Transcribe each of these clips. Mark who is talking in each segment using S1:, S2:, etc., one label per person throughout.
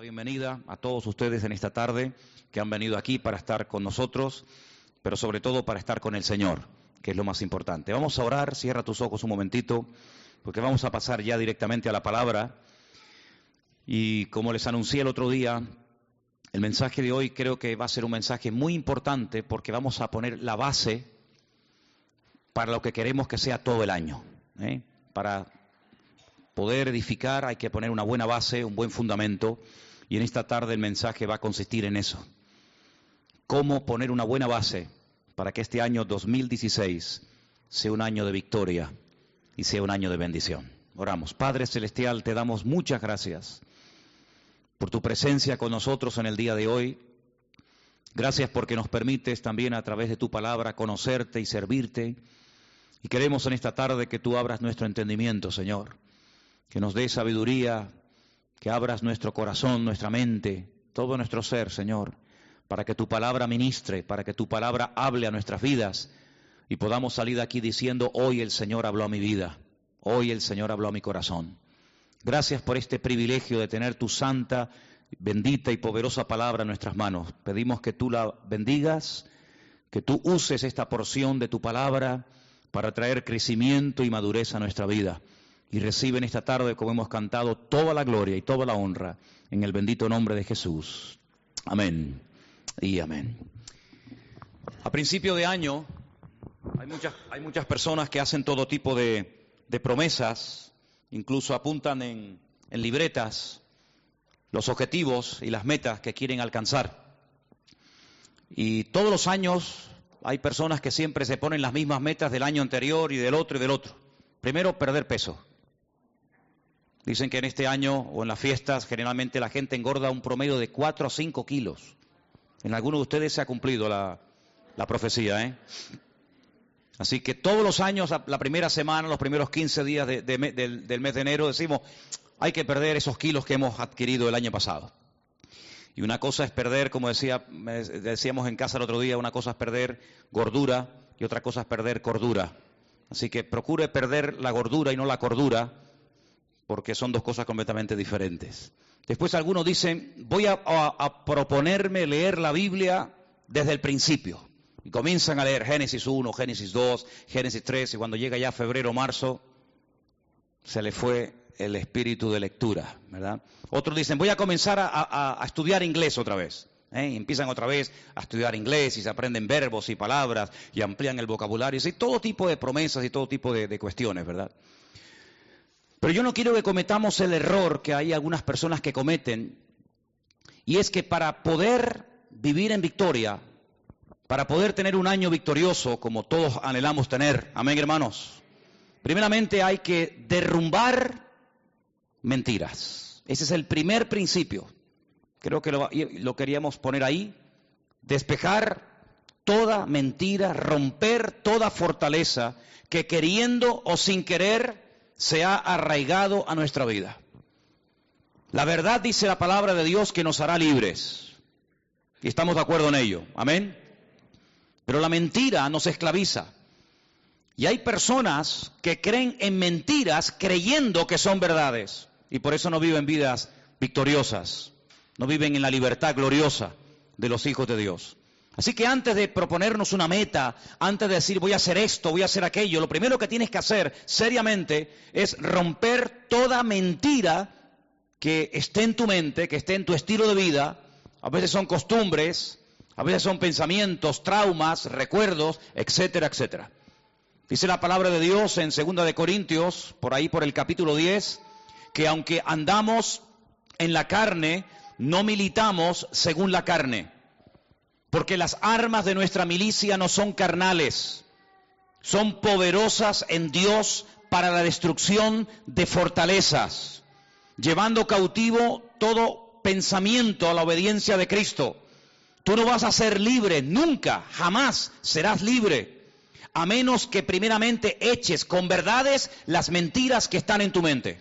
S1: bienvenida a todos ustedes en esta tarde que han venido aquí para estar con nosotros, pero sobre todo para estar con el Señor, que es lo más importante. Vamos a orar, cierra tus ojos un momentito, porque vamos a pasar ya directamente a la palabra. Y como les anuncié el otro día, el mensaje de hoy creo que va a ser un mensaje muy importante porque vamos a poner la base para lo que queremos que sea todo el año. ¿eh? Para poder edificar hay que poner una buena base, un buen fundamento, y en esta tarde el mensaje va a consistir en eso. Cómo poner una buena base para que este año 2016 sea un año de victoria y sea un año de bendición. Oramos. Padre Celestial, te damos muchas gracias por tu presencia con nosotros en el día de hoy. Gracias porque nos permites también a través de tu palabra conocerte y servirte. Y queremos en esta tarde que tú abras nuestro entendimiento, Señor que nos dé sabiduría, que abras nuestro corazón, nuestra mente, todo nuestro ser, Señor, para que tu palabra ministre, para que tu palabra hable a nuestras vidas y podamos salir de aquí diciendo, hoy el Señor habló a mi vida, hoy el Señor habló a mi corazón. Gracias por este privilegio de tener tu santa, bendita y poderosa palabra en nuestras manos. Pedimos que tú la bendigas, que tú uses esta porción de tu palabra para traer crecimiento y madurez a nuestra vida y reciben esta tarde, como hemos cantado, toda la gloria y toda la honra en el bendito nombre de Jesús. Amén y amén. A principio de año hay muchas, hay muchas personas que hacen todo tipo de, de promesas, incluso apuntan en, en libretas los objetivos y las metas que quieren alcanzar. Y todos los años hay personas que siempre se ponen las mismas metas del año anterior y del otro y del otro. Primero, perder peso. Dicen que en este año o en las fiestas generalmente la gente engorda un promedio de 4 a 5 kilos. En algunos de ustedes se ha cumplido la, profecía. ¿eh? Así que todos los años, la primera semana, los primeros 15 días del, mes de enero, decimos, hay que perder esos kilos que hemos adquirido el año pasado. Y una cosa es perder, como decía, decíamos en casa el otro día, una cosa es perder gordura y otra cosa es perder cordura. Así que procure perder la gordura y no la cordura porque son dos cosas completamente diferentes. Después algunos dicen, voy a, proponerme leer la Biblia desde el principio. Y comienzan a leer Génesis 1, Génesis 2, Génesis 3, y cuando llega ya febrero, marzo, se le fue el espíritu de lectura, ¿verdad? Otros dicen, voy a comenzar a, estudiar inglés otra vez. ¿eh? empiezan otra vez a estudiar inglés y se aprenden verbos y palabras y amplían el vocabulario. Y todo tipo de promesas y todo tipo de cuestiones, ¿verdad? Pero yo no quiero que cometamos el error que hay algunas personas que cometen, y es que para poder vivir en victoria, para poder tener un año victorioso como todos anhelamos tener, amén hermanos, primeramente hay que derrumbar mentiras. Ese es el primer principio. Creo que lo, lo queríamos poner ahí. Despejar toda mentira, romper toda fortaleza que queriendo o sin querer se ha arraigado a nuestra vida. La verdad dice la palabra de Dios que nos hará libres. Y estamos de acuerdo en ello. Amén. Pero la mentira nos esclaviza. Y hay personas que creen en mentiras creyendo que son verdades. Y por eso no viven vidas victoriosas. No viven en la libertad gloriosa de los hijos de Dios. Así que antes de proponernos una meta, antes de decir voy a hacer esto, voy a hacer aquello, lo primero que tienes que hacer seriamente es romper toda mentira que esté en tu mente, que esté en tu estilo de vida. A veces son costumbres, a veces son pensamientos, traumas, recuerdos, etcétera, etcétera. Dice la palabra de Dios en 2 de Corintios, por ahí por el capítulo 10, que aunque andamos en la carne, no militamos según la carne porque las armas de nuestra milicia no son carnales, son poderosas en Dios para la destrucción de fortalezas, llevando cautivo todo pensamiento a la obediencia de Cristo. Tú no vas a ser libre, nunca, jamás serás libre, a menos que primeramente eches con verdades las mentiras que están en tu mente.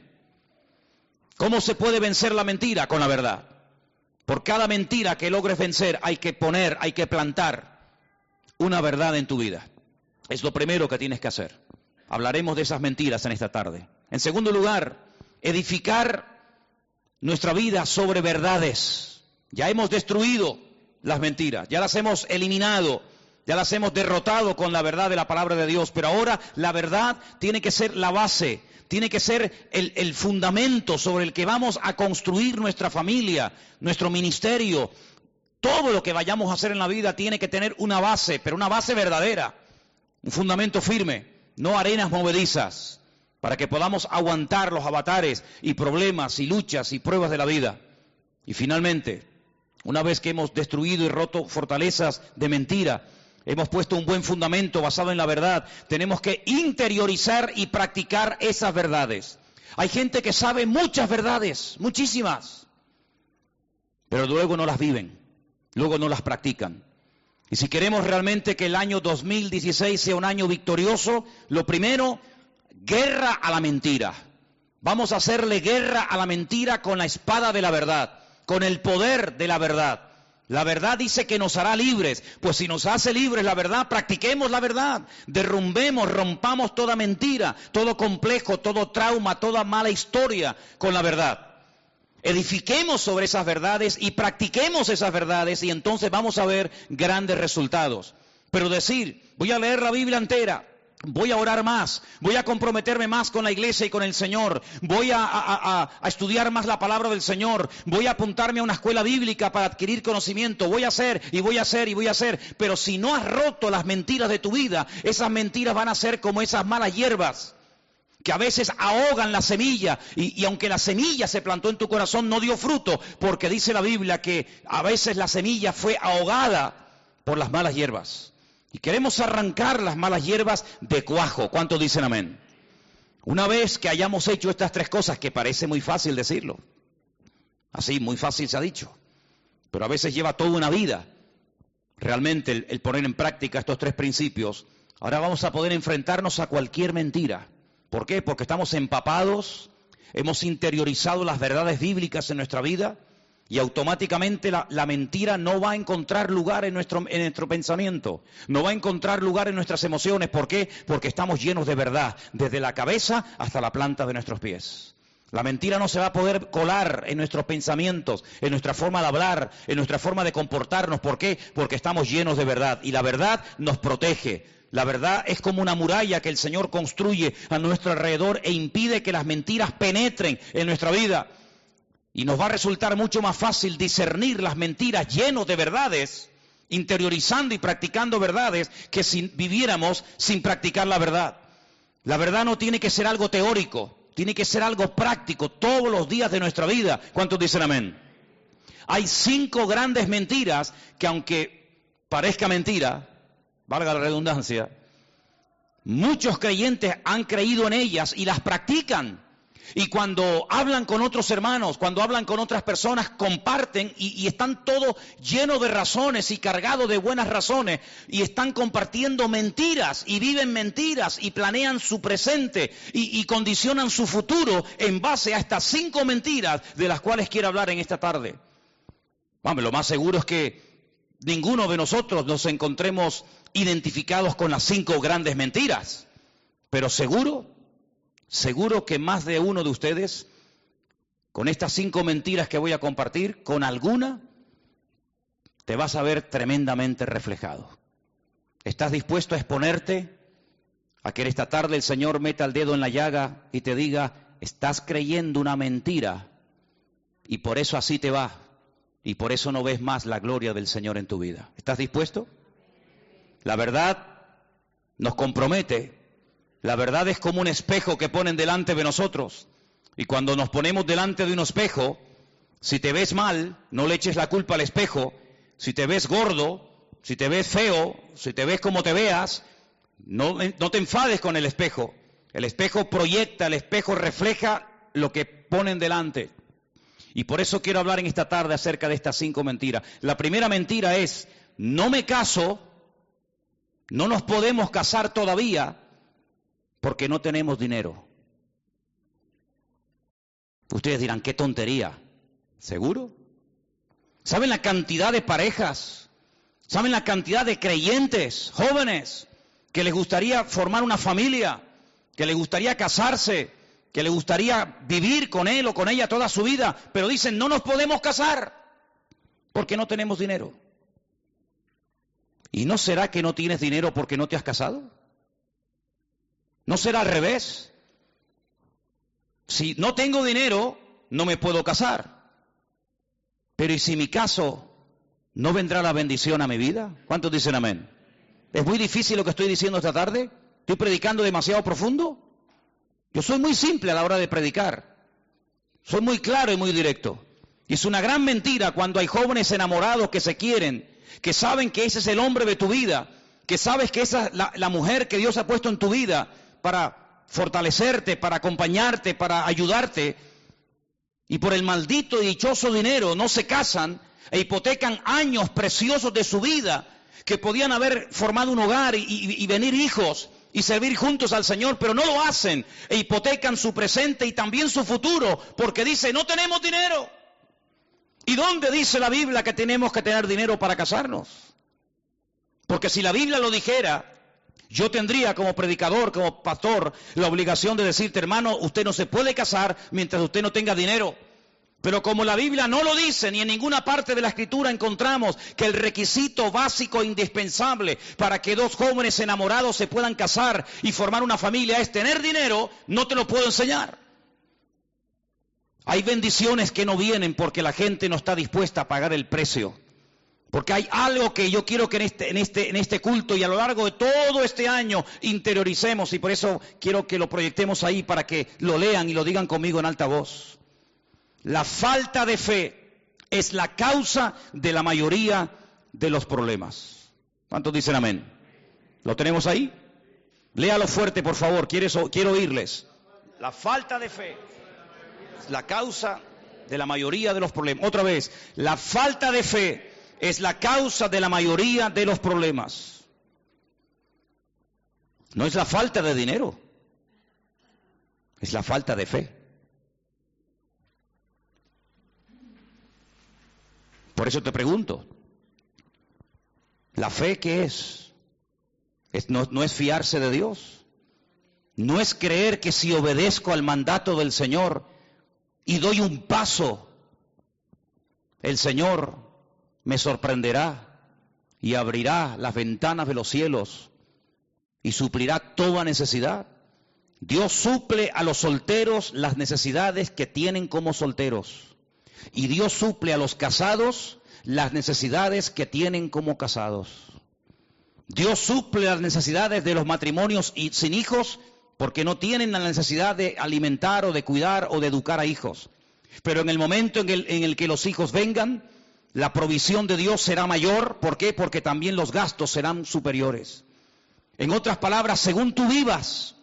S1: ¿Cómo se puede vencer la mentira? Con la verdad. Por cada mentira que logres vencer hay que poner, hay que plantar una verdad en tu vida. Es lo primero que tienes que hacer. Hablaremos de esas mentiras en esta tarde. En segundo lugar, edificar nuestra vida sobre verdades. Ya hemos destruido las mentiras, ya las hemos eliminado, ya las hemos derrotado con la verdad de la palabra de Dios, pero ahora la verdad tiene que ser la base, tiene que ser el, fundamento sobre el que vamos a construir nuestra familia, nuestro ministerio. Todo lo que vayamos a hacer en la vida tiene que tener una base, pero una base verdadera, un fundamento firme, no arenas movedizas, para que podamos aguantar los avatares y problemas y luchas y pruebas de la vida. Y finalmente, una vez que hemos destruido y roto fortalezas de mentira, hemos puesto un buen fundamento basado en la verdad, tenemos que interiorizar y practicar esas verdades. Hay gente que sabe muchas verdades, muchísimas, pero luego no las viven, luego no las practican. Y si queremos realmente que el año 2016 sea un año victorioso, lo primero, guerra a la mentira. Vamos a hacerle guerra a la mentira con la espada de la verdad con el poder de la verdad. La verdad dice que nos hará libres. Pues si nos hace libres la verdad, practiquemos la verdad. Derrumbemos, rompamos toda mentira, todo complejo, todo trauma, toda mala historia con la verdad. Edifiquemos sobre esas verdades y practiquemos esas verdades y entonces vamos a ver grandes resultados. Pero decir, voy a leer la Biblia entera, Voy a orar más, voy a comprometerme más con la iglesia y con el Señor, voy a, estudiar más la palabra del Señor, voy a apuntarme a una escuela bíblica para adquirir conocimiento, voy a hacer y voy a hacer y voy a hacer, pero si no has roto las mentiras de tu vida, esas mentiras van a ser como esas malas hierbas que a veces ahogan la semilla. Y, y aunque la semilla se plantó en tu corazón no dio fruto, porque dice la Biblia que a veces la semilla fue ahogada por las malas hierbas. Y queremos arrancar las malas hierbas de cuajo. ¿Cuántos dicen amén? Una vez que hayamos hecho estas tres cosas, que parece muy fácil decirlo, así, muy fácil se ha dicho, pero a veces lleva toda una vida realmente el, el poner en práctica estos tres principios, ahora vamos a poder enfrentarnos a cualquier mentira. ¿Por qué? Porque estamos empapados, hemos interiorizado las verdades bíblicas en nuestra vida, y automáticamente la, mentira no va a encontrar lugar en nuestro, en nuestro pensamiento, no va a encontrar lugar en nuestras emociones. ¿Por qué? Porque estamos llenos de verdad, desde la cabeza hasta la planta de nuestros pies. La mentira no se va a poder colar en nuestros pensamientos, en nuestra forma de hablar, en nuestra forma de comportarnos. ¿Por qué? Porque estamos llenos de verdad y la verdad nos protege. La verdad es como una muralla que el Señor construye a nuestro alrededor e impide que las mentiras penetren en nuestra vida. Y nos va a resultar mucho más fácil discernir las mentiras llenos de verdades, interiorizando y practicando verdades, que si viviéramos sin practicar la verdad. La verdad no tiene que ser algo teórico, tiene que ser algo práctico todos los días de nuestra vida. ¿Cuántos dicen amén? Hay cinco grandes mentiras que aunque parezca mentira, valga la redundancia, muchos creyentes han creído en ellas y las practican. Y cuando hablan con otros hermanos, cuando hablan con otras personas, comparten y, están todos llenos de razones y cargados de buenas razones y están compartiendo mentiras y viven mentiras y planean su presente y, y condicionan su futuro en base a estas cinco mentiras de las cuales quiero hablar en esta tarde. Vamos, lo más seguro es que ninguno de nosotros nos encontremos identificados con las cinco grandes mentiras, pero seguro Seguro que más de uno de ustedes, con estas cinco mentiras que voy a compartir, con alguna, te vas a ver tremendamente reflejado. ¿Estás dispuesto a exponerte a que esta tarde el Señor meta el dedo en la llaga y te diga, estás creyendo una mentira y por eso así te va y por eso no ves más la gloria del Señor en tu vida? ¿Estás dispuesto? La verdad nos compromete la verdad es como un espejo que ponen delante de nosotros. Y cuando nos ponemos delante de un espejo, si te ves mal, no le eches la culpa al espejo. Si te ves gordo, si te ves feo, si te ves como te veas, no, no te enfades con el espejo. El espejo proyecta, el espejo refleja lo que ponen delante. Y por eso quiero hablar en esta tarde acerca de estas cinco mentiras. La primera mentira es, no me caso, no nos podemos casar todavía, porque no tenemos dinero. Ustedes dirán, qué tontería. ¿Seguro? ¿Saben la cantidad de parejas? ¿Saben la cantidad de creyentes, jóvenes, que les gustaría formar una familia, que les gustaría casarse, que le gustaría vivir con él o con ella toda su vida, pero dicen, no nos podemos casar porque no tenemos dinero. ¿Y no será que no tienes dinero porque no te has casado? ¿No será al revés? Si no tengo dinero, no me puedo casar. Pero ¿y si mi caso no vendrá la bendición a mi vida? ¿Cuántos dicen amén? ¿Es muy difícil lo que estoy diciendo esta tarde? ¿Estoy predicando demasiado profundo? Yo soy muy simple a la hora de predicar. Soy muy claro y muy directo. Y es una gran mentira cuando hay jóvenes enamorados que se quieren, que saben que ese es el hombre de tu vida, que sabes que esa es la, la mujer que Dios ha puesto en tu vida para fortalecerte, para acompañarte, para ayudarte, y por el maldito y dichoso dinero no se casan e hipotecan años preciosos de su vida que podían haber formado un hogar y, venir hijos y servir juntos al Señor, pero no lo hacen e hipotecan su presente y también su futuro porque dice, no tenemos dinero. ¿Y dónde dice la Biblia que tenemos que tener dinero para casarnos? Porque si la Biblia lo dijera, yo tendría como predicador, como pastor, la obligación de decirte, hermano, usted no se puede casar mientras usted no tenga dinero. Pero como la Biblia no lo dice, ni en ninguna parte de la Escritura encontramos que el requisito básico e indispensable para que dos jóvenes enamorados se puedan casar y formar una familia es tener dinero, no te lo puedo enseñar. Hay bendiciones que no vienen porque la gente no está dispuesta a pagar el precio. Porque hay algo que yo quiero que en este, en este, en este culto y a lo largo de todo este año interioricemos y por eso quiero que lo proyectemos ahí para que lo lean y lo digan conmigo en alta voz. La falta de fe es la causa de la mayoría de los problemas. ¿Cuántos dicen amén? ¿Lo tenemos ahí? Léalo fuerte, por favor, quiero oírles. La falta de fe es la causa de la mayoría de los problemas. Otra vez, la falta de fe es la causa de la mayoría de los problemas. No es la falta de dinero, es la falta de fe. Por eso te pregunto, ¿la fe qué es? no, no es fiarse de Dios. No es creer que si obedezco al mandato del Señor y doy un paso, el Señor me sorprenderá y abrirá las ventanas de los cielos y suplirá toda necesidad. Dios suple a los solteros las necesidades que tienen como solteros. Y Dios suple a los casados las necesidades que tienen como casados. Dios suple las necesidades de los matrimonios y sin hijos porque no tienen la necesidad de alimentar o de cuidar o de educar a hijos. Pero en el momento en el, en el que los hijos vengan, la provisión de Dios será mayor. ¿Por qué? Porque también los gastos serán superiores. En otras palabras, según tú vivas,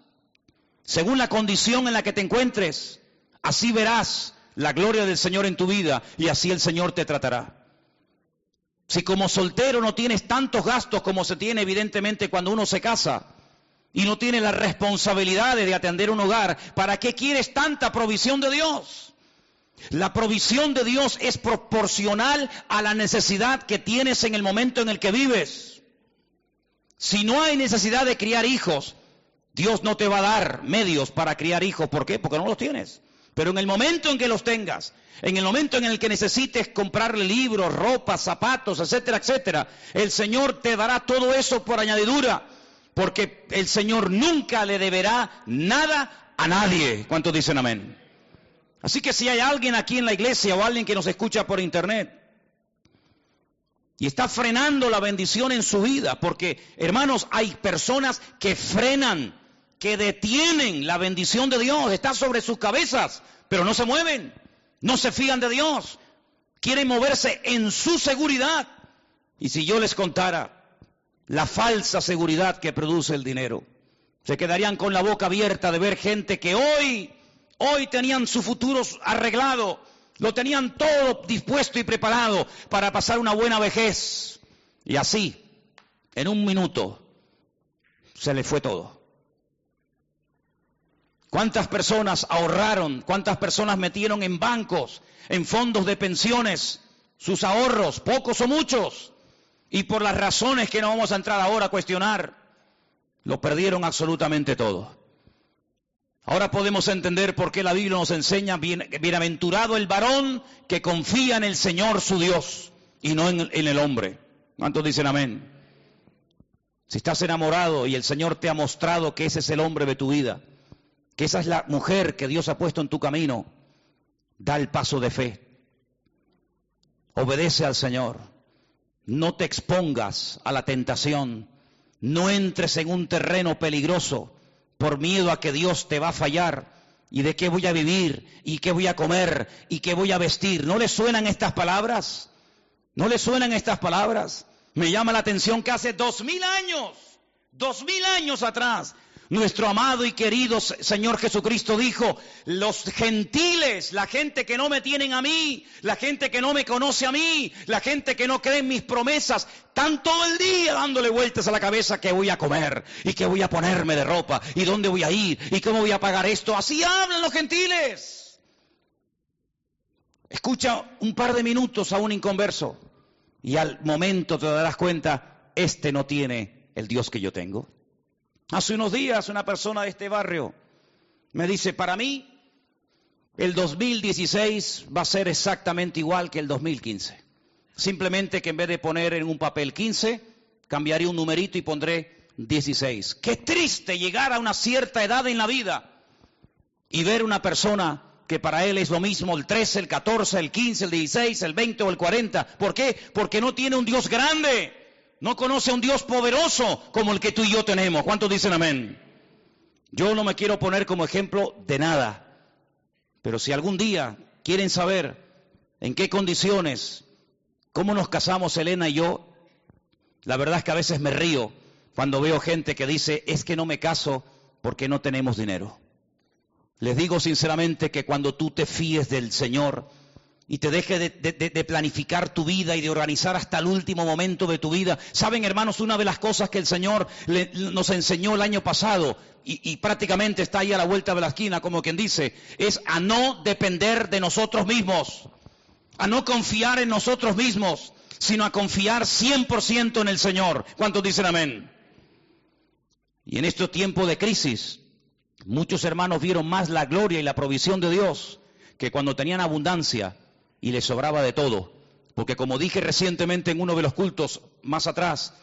S1: según la condición en la que te encuentres, así verás la gloria del Señor en tu vida y así el Señor te tratará. Si como soltero no tienes tantos gastos como se tiene evidentemente cuando uno se casa y no tiene la responsabilidad de atender un hogar, ¿para qué quieres tanta provisión de Dios? La provisión de Dios es proporcional a la necesidad que tienes en el momento en el que vives. Si no hay necesidad de criar hijos, Dios no te va a dar medios para criar hijos. ¿Por qué? Porque no los tienes. Pero en el momento en que los tengas, en el momento en el que necesites comprarle libros, ropa, zapatos, etcétera, etcétera, el Señor te dará todo eso por añadidura, porque el Señor nunca le deberá nada a nadie. ¿Cuántos dicen amén? Así que si hay alguien aquí en la iglesia o alguien que nos escucha por internet y está frenando la bendición en su vida, porque hermanos, hay personas que frenan que detienen la bendición de Dios, está sobre sus cabezas, pero no se mueven, no se fían de Dios, quieren moverse en su seguridad. Y si yo les contara la falsa seguridad que produce el dinero, se quedarían con la boca abierta de ver gente que hoy, hoy tenían su futuro arreglado, lo tenían todo dispuesto y preparado para pasar una buena vejez. Y así, en un minuto, se les fue todo. ¿Cuántas personas ahorraron? ¿Cuántas personas metieron en bancos, en fondos de pensiones, sus ahorros, pocos o muchos? Y por las razones que no vamos a entrar ahora a cuestionar, lo perdieron absolutamente todo. Ahora podemos entender por qué la Biblia nos enseña, bienaventurado el varón que confía en el Señor su Dios y no en, en el hombre. ¿Cuántos dicen amén? Si estás enamorado y el Señor te ha mostrado que ese es el hombre de tu vida, que esa es la mujer que Dios ha puesto en tu camino, da el paso de fe. Obedece al Señor. No te expongas a la tentación. No entres en un terreno peligroso por miedo a que Dios te va a fallar y de qué voy a vivir y qué voy a comer y qué voy a vestir. ¿No le suenan estas palabras? ¿No le suenan estas palabras? Me llama la atención que hace dos mil años, dos mil años atrás, nuestro amado y querido Señor Jesucristo dijo, los gentiles, la gente que no me tienen a mí, la gente que no me conoce a mí, la gente que no cree en mis promesas, están todo el día dándole vueltas a la cabeza que voy a comer y que voy a ponerme de ropa y dónde voy a ir y cómo voy a pagar esto. Así hablan los gentiles. Escucha un par de minutos a un inconverso y al momento te darás cuenta, este no tiene el Dios que yo tengo. Hace unos días una persona de este barrio me dice, para mí el 2016 va a ser exactamente igual que el 2015. Simplemente que en vez de poner en un papel 15, cambiaré un numerito y pondré 16. Qué triste llegar a una cierta edad en la vida y ver una persona que para él es lo mismo el 13, el 14, el 15, el 16, el 20 o el 40. ¿Por qué? Porque no tiene un Dios grande no conoce a un Dios poderoso como el que tú y yo tenemos. ¿Cuántos dicen amén? Yo no me quiero poner como ejemplo de nada. Pero si algún día quieren saber en qué condiciones, cómo nos casamos Elena y yo, la verdad es que a veces me río cuando veo gente que dice, es que no me caso porque no tenemos dinero. Les digo sinceramente que cuando tú te fíes del Señor, y te deje de, planificar tu vida y de organizar hasta el último momento de tu vida. Saben, hermanos, una de las cosas que el Señor nos enseñó el año pasado y, y, prácticamente está ahí a la vuelta de la esquina, como quien dice, es a no depender de nosotros mismos, a no confiar en nosotros mismos, sino a confiar 100% en el Señor. ¿Cuántos dicen amén? Y en estos tiempos de crisis, muchos hermanos vieron más la gloria y la provisión de Dios que cuando tenían abundancia y le sobraba de todo. Porque como dije recientemente en uno de los cultos más atrás,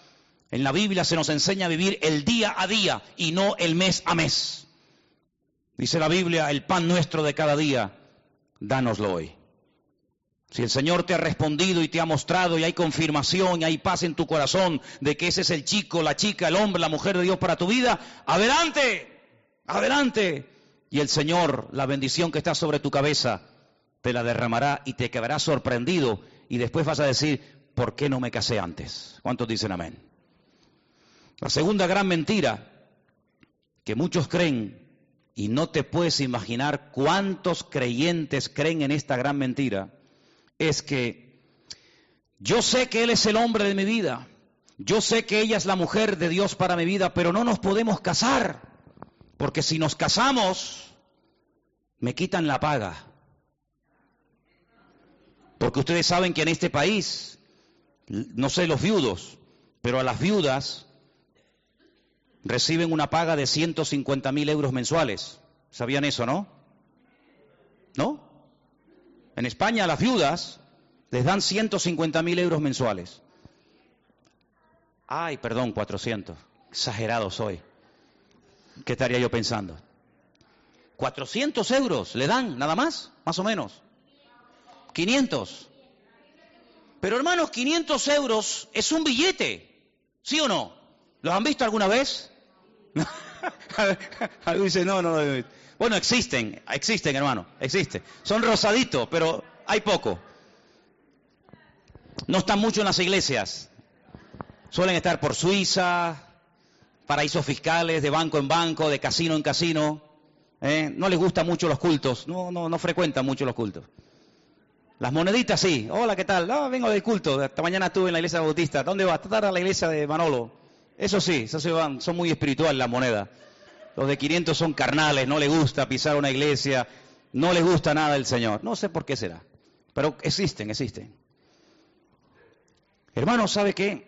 S1: en la Biblia se nos enseña a vivir el día a día y no el mes a mes. Dice la Biblia, el pan nuestro de cada día, dánoslo hoy. Si el Señor te ha respondido y te ha mostrado y hay confirmación y hay paz en tu corazón de que ese es el chico, la chica, el hombre, la mujer de Dios para tu vida, adelante, adelante. Y el Señor, la bendición que está sobre tu cabeza, te la derramará y te quedarás sorprendido y después vas a decir, ¿por qué no me casé antes? ¿Cuántos dicen amén? La segunda gran mentira que muchos creen, y no te puedes imaginar cuántos creyentes creen en esta gran mentira, es que yo sé que Él es el hombre de mi vida, yo sé que ella es la mujer de Dios para mi vida, pero no nos podemos casar, porque si nos casamos, me quitan la paga. Porque ustedes saben que en este país, no sé los viudos, pero a las viudas reciben una paga de 150 mil euros mensuales. ¿Sabían eso, no? ¿No? En España a las viudas les dan 150 mil euros mensuales. Ay, perdón, 400. Exagerado soy. ¿Qué estaría yo pensando? 400 euros le dan, nada más, más o menos. 500. Pero hermanos, 500 euros es un billete, ¿sí o no? ¿Los han visto alguna vez? dice, no, no, no. Bueno, existen, existen, hermano, existen. Son rosaditos, pero hay poco. No están mucho en las iglesias. Suelen estar por Suiza, paraísos fiscales, de banco en banco, de casino en casino. ¿eh? No les gustan mucho los cultos, no, no, no frecuentan mucho los cultos. Las moneditas sí. Hola, ¿qué tal? No, vengo del culto. Esta mañana estuve en la iglesia bautista. ¿Dónde vas? Estar a la iglesia de Manolo. Eso sí, eso se van. Son muy espirituales las monedas. Los de 500 son carnales, no les gusta pisar una iglesia, no les gusta nada el Señor. No sé por qué será. Pero existen, existen. Hermanos, ¿sabe qué?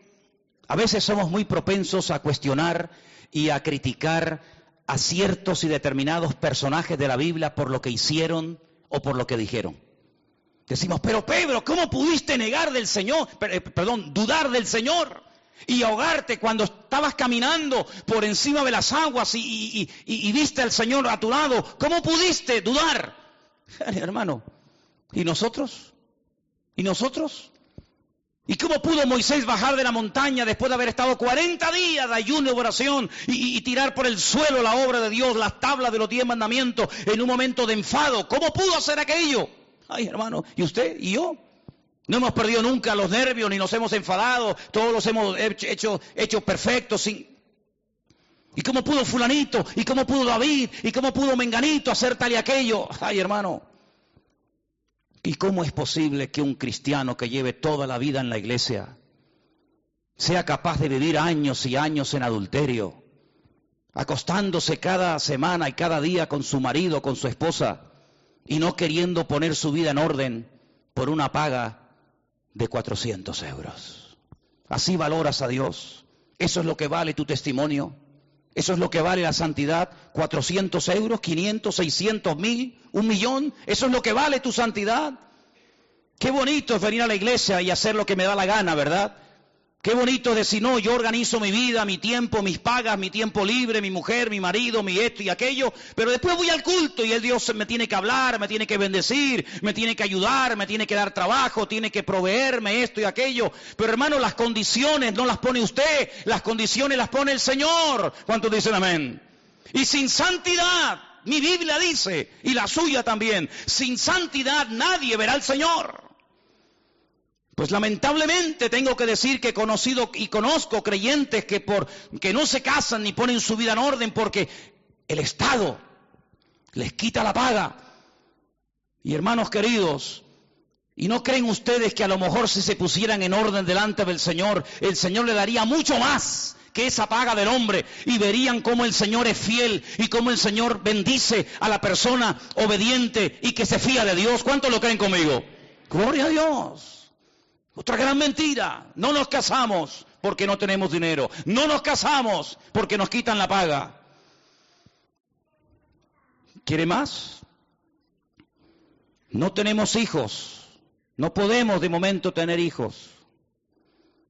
S1: A veces somos muy propensos a cuestionar y a criticar a ciertos y determinados personajes de la Biblia por lo que hicieron o por lo que dijeron. Decimos, pero Pedro, ¿cómo pudiste negar del Señor? Eh, perdón, dudar del Señor y ahogarte cuando estabas caminando por encima de las aguas y, viste al Señor a tu lado? ¿Cómo pudiste dudar? Hermano, ¿y nosotros? ¿Y nosotros? ¿Y cómo pudo Moisés bajar de la montaña después de haber estado 40 días de ayuno y oración y, tirar por el suelo la obra de Dios, las tablas de los diez mandamientos en un momento de enfado? ¿Cómo pudo hacer aquello? Ay, hermano, ¿y usted y yo? No hemos perdido nunca los nervios ni nos hemos enfadado, todos los hemos hecho, hecho perfectos. Sin... ¿Y cómo pudo fulanito? ¿Y cómo pudo David? ¿Y cómo pudo Menganito hacer tal y aquello? Ay, hermano, ¿Y cómo es posible que un cristiano que lleve toda la vida en la iglesia sea capaz de vivir años y años en adulterio, acostándose cada semana y cada día con su marido, con su esposa, y no queriendo poner su vida en orden por una paga de 400 euros? Así valoras a Dios. Eso es lo que vale tu testimonio. Eso es lo que vale la santidad, 400 euros, 500, 600 mil, un millón. Eso es lo que vale tu santidad. Qué bonito es venir a la iglesia y hacer lo que me da la gana, ¿verdad? Qué bonito decir, no, yo organizo mi vida, mi tiempo, mis pagas, mi tiempo libre, mi mujer, mi marido, mi esto y aquello, pero después voy al culto y el Dios me tiene que hablar, me tiene que bendecir, me tiene que ayudar, me tiene que dar trabajo, tiene que proveerme esto y aquello. Pero hermano, las condiciones no las pone usted, las condiciones las pone el Señor. ¿Cuántos dicen amén? Y sin santidad, mi Biblia dice, y la suya también, sin santidad nadie verá al Señor. Pues lamentablemente tengo que decir que he conocido y conozco creyentes que por que no se casan ni ponen su vida en orden porque el Estado les quita la paga. Y hermanos queridos, ¿y no creen ustedes que a lo mejor si se pusieran en orden delante del Señor, el Señor le daría mucho más que esa paga del hombre y verían cómo el Señor es fiel y cómo el Señor bendice a la persona obediente y que se fía de Dios? ¿Cuántos lo creen conmigo? Gloria a Dios. Otra gran mentira. No nos casamos porque no tenemos dinero. No nos casamos porque nos quitan la paga. ¿Quiere más? No tenemos hijos. No podemos de momento tener hijos.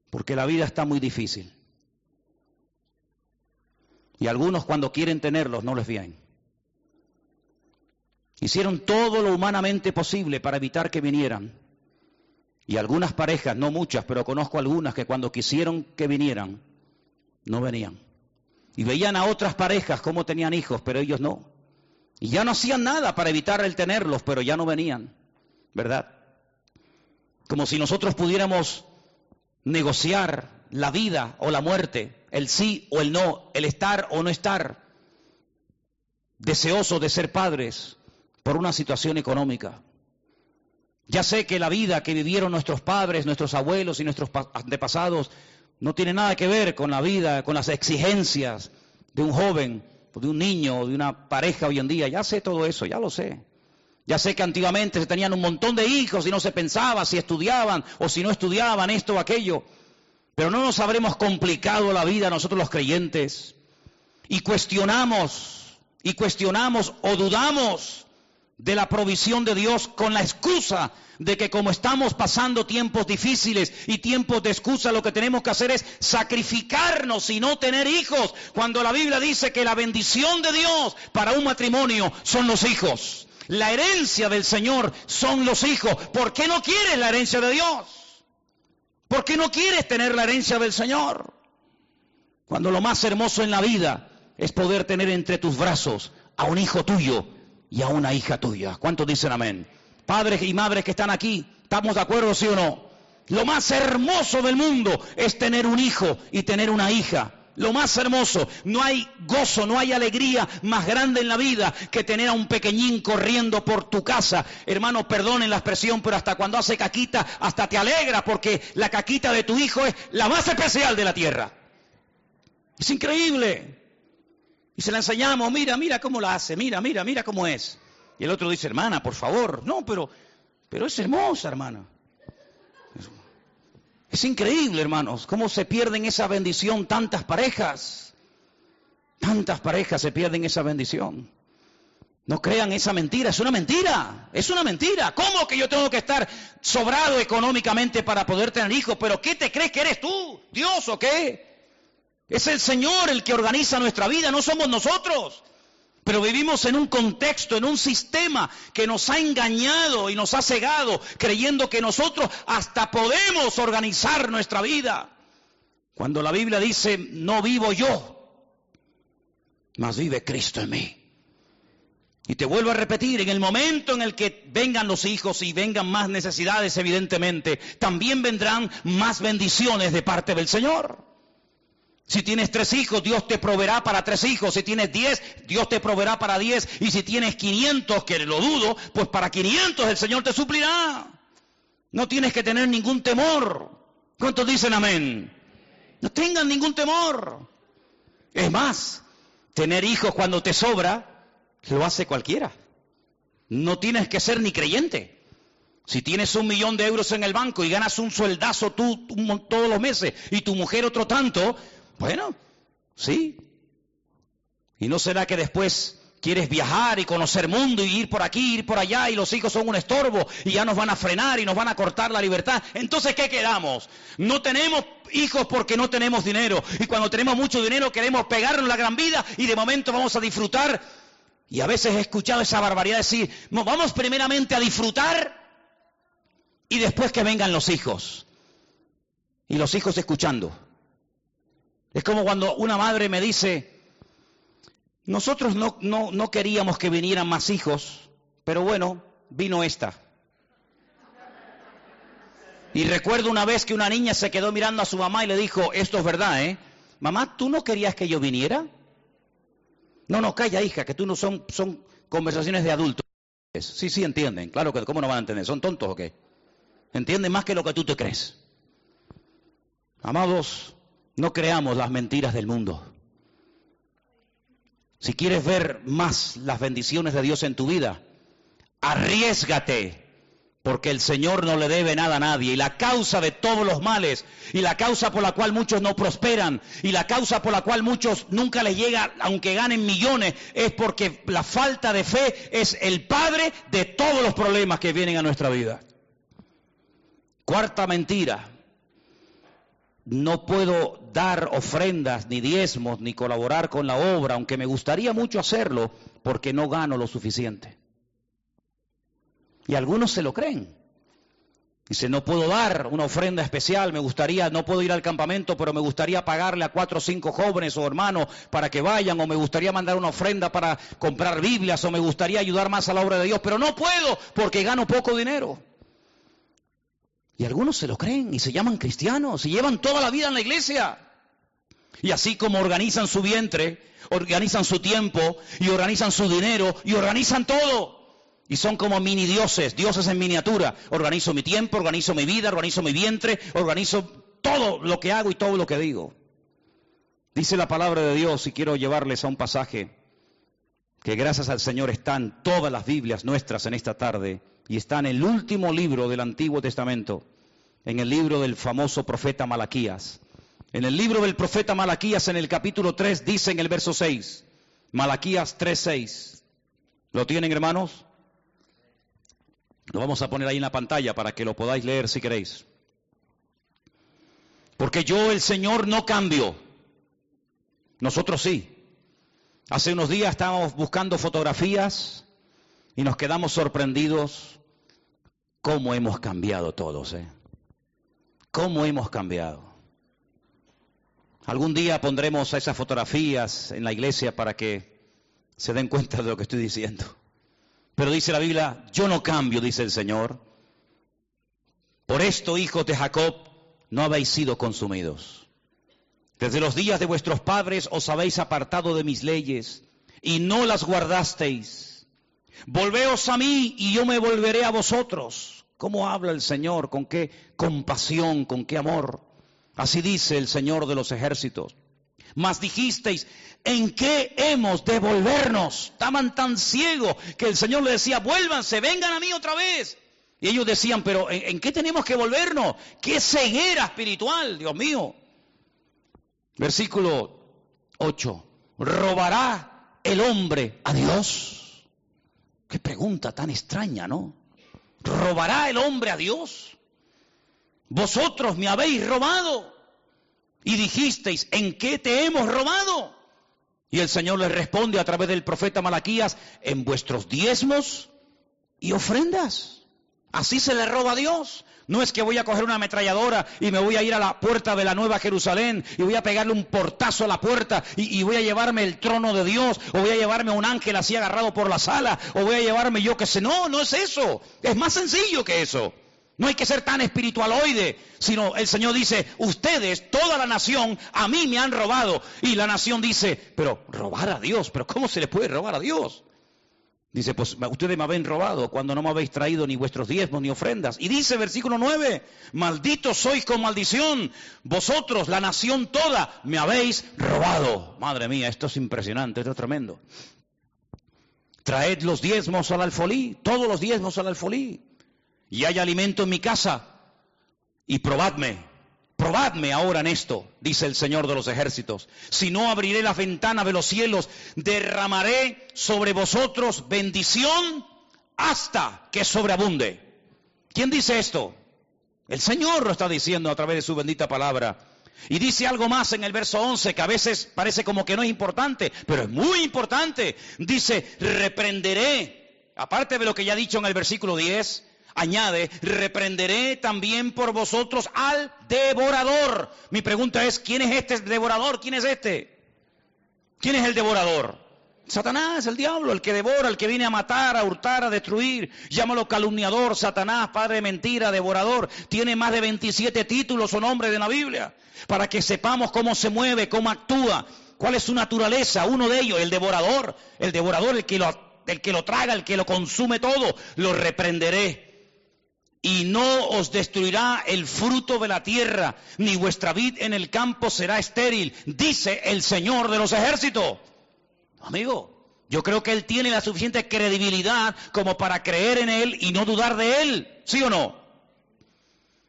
S1: Porque la vida está muy difícil. Y algunos cuando quieren tenerlos no les vienen. Hicieron todo lo humanamente posible para evitar que vinieran y algunas parejas, no muchas, pero conozco algunas que cuando quisieron que vinieran, no venían. Y veían a otras parejas cómo tenían hijos, pero ellos no. Y ya no hacían nada para evitar el tenerlos, pero ya no venían. ¿Verdad? Como si nosotros pudiéramos negociar la vida o la muerte, el sí o el no, el estar o no estar, deseoso de ser padres por una situación económica. Ya sé que la vida que vivieron nuestros padres, nuestros abuelos y nuestros antepasados no tiene nada que ver con la vida, con las exigencias de un joven, de un niño, de una pareja hoy en día. Ya sé todo eso, ya lo sé. Ya sé que antiguamente se tenían un montón de hijos y no se pensaba si estudiaban o si no estudiaban esto o aquello. Pero no nos habremos complicado la vida nosotros los creyentes y cuestionamos, y cuestionamos o dudamos de la provisión de Dios con la excusa de que como estamos pasando tiempos difíciles y tiempos de excusa, lo que tenemos que hacer es sacrificarnos y no tener hijos, cuando la Biblia dice que la bendición de Dios para un matrimonio son los hijos. La herencia del Señor son los hijos. ¿Por qué no quieres la herencia de Dios? ¿Por qué no quieres tener la herencia del Señor? Cuando lo más hermoso en la vida es poder tener entre tus brazos a un hijo tuyo y a una hija tuya. ¿Cuántos dicen amén? Padres y madres que están aquí, ¿estamos de acuerdo, sí o no? Lo más hermoso del mundo es tener un hijo y tener una hija. Lo más hermoso, no hay gozo, no hay alegría más grande en la vida que tener a un pequeñín corriendo por tu casa. Hermano, perdonen la expresión, pero hasta cuando hace caquita, hasta te alegra porque la caquita de tu hijo es la más especial de la tierra. Es increíble. Y se la enseñamos, mira, mira cómo la hace, mira, mira, mira cómo es. Y el otro dice, hermana, por favor, no, pero, pero es hermosa, hermana. Es increíble, hermanos, cómo se pierden esa bendición tantas parejas. ¿Cuántas parejas se pierden esa bendición? No crean esa mentira, es una mentira, es una mentira. ¿Cómo que yo tengo que estar sobrado económicamente para poder tener hijos? ¿Pero qué te crees que eres tú? ¿Dios o qué? Es el Señor el que organiza nuestra vida, no somos nosotros. Pero vivimos en un contexto, en un sistema que nos ha engañado y nos ha cegado, creyendo que nosotros hasta podemos organizar nuestra vida. Cuando la Biblia dice, no vivo yo, mas vive Cristo en mí. Y te vuelvo a repetir, en el momento en el que vengan los hijos y vengan más necesidades, evidentemente, también vendrán más bendiciones de parte del Señor. Si tienes tres hijos, Dios te proveerá para tres hijos. Si tienes diez, Dios te proveerá para diez. Y si tienes quinientos, que lo dudo, pues para quinientos el Señor te suplirá. No tienes que tener ningún temor. ¿Cuántos dicen amén? No tengan ningún temor. Es más, tener hijos cuando te sobra, lo hace cualquiera. No tienes que ser ni creyente. Si tienes un millón de euros en el banco y ganas un sueldazo tú, todos los meses y tu mujer otro tanto, bueno, sí. ¿Y no será que después quieres viajar y conocer mundo y ir por aquí, ir por allá y los hijos son un estorbo y ya nos van a frenar y nos van a cortar la libertad? Entonces, ¿qué quedamos? No tenemos hijos porque no tenemos dinero. Y cuando tenemos mucho dinero queremos pegarnos la gran vida y de momento vamos a disfrutar y a veces he escuchado esa barbaridad decir, vamos primeramente a disfrutar y después que vengan los hijos. Y los hijos escuchando. Es como cuando una madre me dice, nosotros no, no, no queríamos que vinieran más hijos, pero bueno, vino esta. Y recuerdo una vez que una niña se quedó mirando a su mamá y le dijo, esto es verdad, ¿eh? Mamá, ¿tú no querías que yo viniera? No, no, calla, hija, que tú no son, son conversaciones de adultos. Sí, sí, entienden. Claro que, ¿cómo no van a entender? ¿Son tontos o qué? Entienden más que lo que tú te crees. Amados, no creamos las mentiras del mundo. Si quieres ver más las bendiciones de Dios en tu vida, arriesgate porque el Señor no le debe nada a nadie. Y la causa de todos los males, y la causa por la cual muchos no prosperan, y la causa por la cual muchos nunca les llega, aunque ganen millones, es porque la falta de fe es el padre de todos los problemas que vienen a nuestra vida. Cuarta mentira. No puedo dar ofrendas, ni diezmos, ni colaborar con la obra, aunque me gustaría mucho hacerlo, porque no gano lo suficiente. Y algunos se lo creen. Dice, no puedo dar una ofrenda especial, me gustaría, no puedo ir al campamento, pero me gustaría pagarle a cuatro o cinco jóvenes o hermanos para que vayan, o me gustaría mandar una ofrenda para comprar Biblias, o me gustaría ayudar más a la obra de Dios, pero no puedo porque gano poco dinero. Y algunos se lo creen y se llaman cristianos y llevan toda la vida en la iglesia. Y así como organizan su vientre, organizan su tiempo y organizan su dinero y organizan todo. Y son como mini dioses, dioses en miniatura. Organizo mi tiempo, organizo mi vida, organizo mi vientre, organizo todo lo que hago y todo lo que digo. Dice la palabra de Dios, y quiero llevarles a un pasaje que gracias al Señor están todas las Biblias nuestras en esta tarde y está en el último libro del Antiguo Testamento, en el libro del famoso profeta Malaquías. En el libro del profeta Malaquías, en el capítulo 3, dice en el verso 6, Malaquías 3:6. ¿Lo tienen, hermanos? Lo vamos a poner ahí en la pantalla para que lo podáis leer si queréis. Porque yo, el Señor, no cambio. Nosotros sí. Hace unos días estábamos buscando fotografías y nos quedamos sorprendidos cómo hemos cambiado todos. ¿eh? ¿Cómo hemos cambiado? Algún día pondremos esas fotografías en la iglesia para que se den cuenta de lo que estoy diciendo. Pero dice la Biblia, yo no cambio, dice el Señor. Por esto, hijos de Jacob, no habéis sido consumidos. Desde los días de vuestros padres os habéis apartado de mis leyes y no las guardasteis. Volveos a mí y yo me volveré a vosotros. ¿Cómo habla el Señor? ¿Con qué compasión? ¿Con qué amor? Así dice el Señor de los ejércitos. Mas dijisteis, ¿en qué hemos de volvernos? Estaban tan ciegos que el Señor le decía, vuélvanse, vengan a mí otra vez. Y ellos decían, pero ¿en, ¿en, qué tenemos que volvernos? ¿Qué ceguera espiritual, Dios mío? Versículo 8. ¿robará el hombre a Dios? Qué pregunta tan extraña, ¿no? ¿Robará el hombre a Dios? Vosotros me habéis robado y dijisteis, ¿en qué te hemos robado? Y el Señor les responde a través del profeta Malaquías, en vuestros diezmos y ofrendas. Así se le roba a Dios. No es que voy a coger una ametralladora y me voy a ir a la puerta de la Nueva Jerusalén y voy a pegarle un portazo a la puerta y, voy a llevarme el trono de Dios o voy a llevarme a un ángel así agarrado por la sala o voy a llevarme yo que sé. No, no es eso. Es más sencillo que eso. No hay que ser tan espiritualoide, sino el Señor dice, ustedes, toda la nación, a mí me han robado. Y la nación dice, pero robar a Dios, pero ¿cómo se le puede robar a Dios? Dice, pues ustedes me habéis robado cuando no me habéis traído ni vuestros diezmos ni ofrendas. Y dice versículo 9, malditos sois con maldición, vosotros, la nación toda, me habéis robado. Madre mía, esto es impresionante, esto es tremendo. Traed los diezmos al alfolí, todos los diezmos al alfolí y hay alimento en mi casa, y probadme, probadme ahora en esto, dice el Señor de los ejércitos. Si no abriré las ventanas de los cielos, derramaré sobre vosotros bendición hasta que sobreabunde. ¿Quién dice esto? El Señor lo está diciendo a través de su bendita palabra. Y dice algo más en el verso 11 que a veces parece como que no es importante, pero es muy importante. Dice, reprenderé, aparte de lo que ya ha dicho en el versículo 10, añade, reprenderé también por vosotros al devorador. Mi pregunta es, ¿quién es este devorador? ¿Quién es este? ¿Quién es el devorador? Satanás, el diablo, el que devora, el que viene a matar, a hurtar, a destruir. Llámalo calumniador, Satanás, padre de mentira, devorador. Tiene más de 27 títulos o nombres de la Biblia para que sepamos cómo se mueve, cómo actúa, cuál es su naturaleza. Uno de ellos, el devorador, el devorador, el que lo, el que lo traga, el que lo consume todo, lo reprenderé y no os destruirá el fruto de la tierra, ni vuestra vid en el campo será estéril, dice el Señor de los ejércitos. Amigo, yo creo que Él tiene la suficiente credibilidad como para creer en Él y no dudar de Él, ¿sí o no?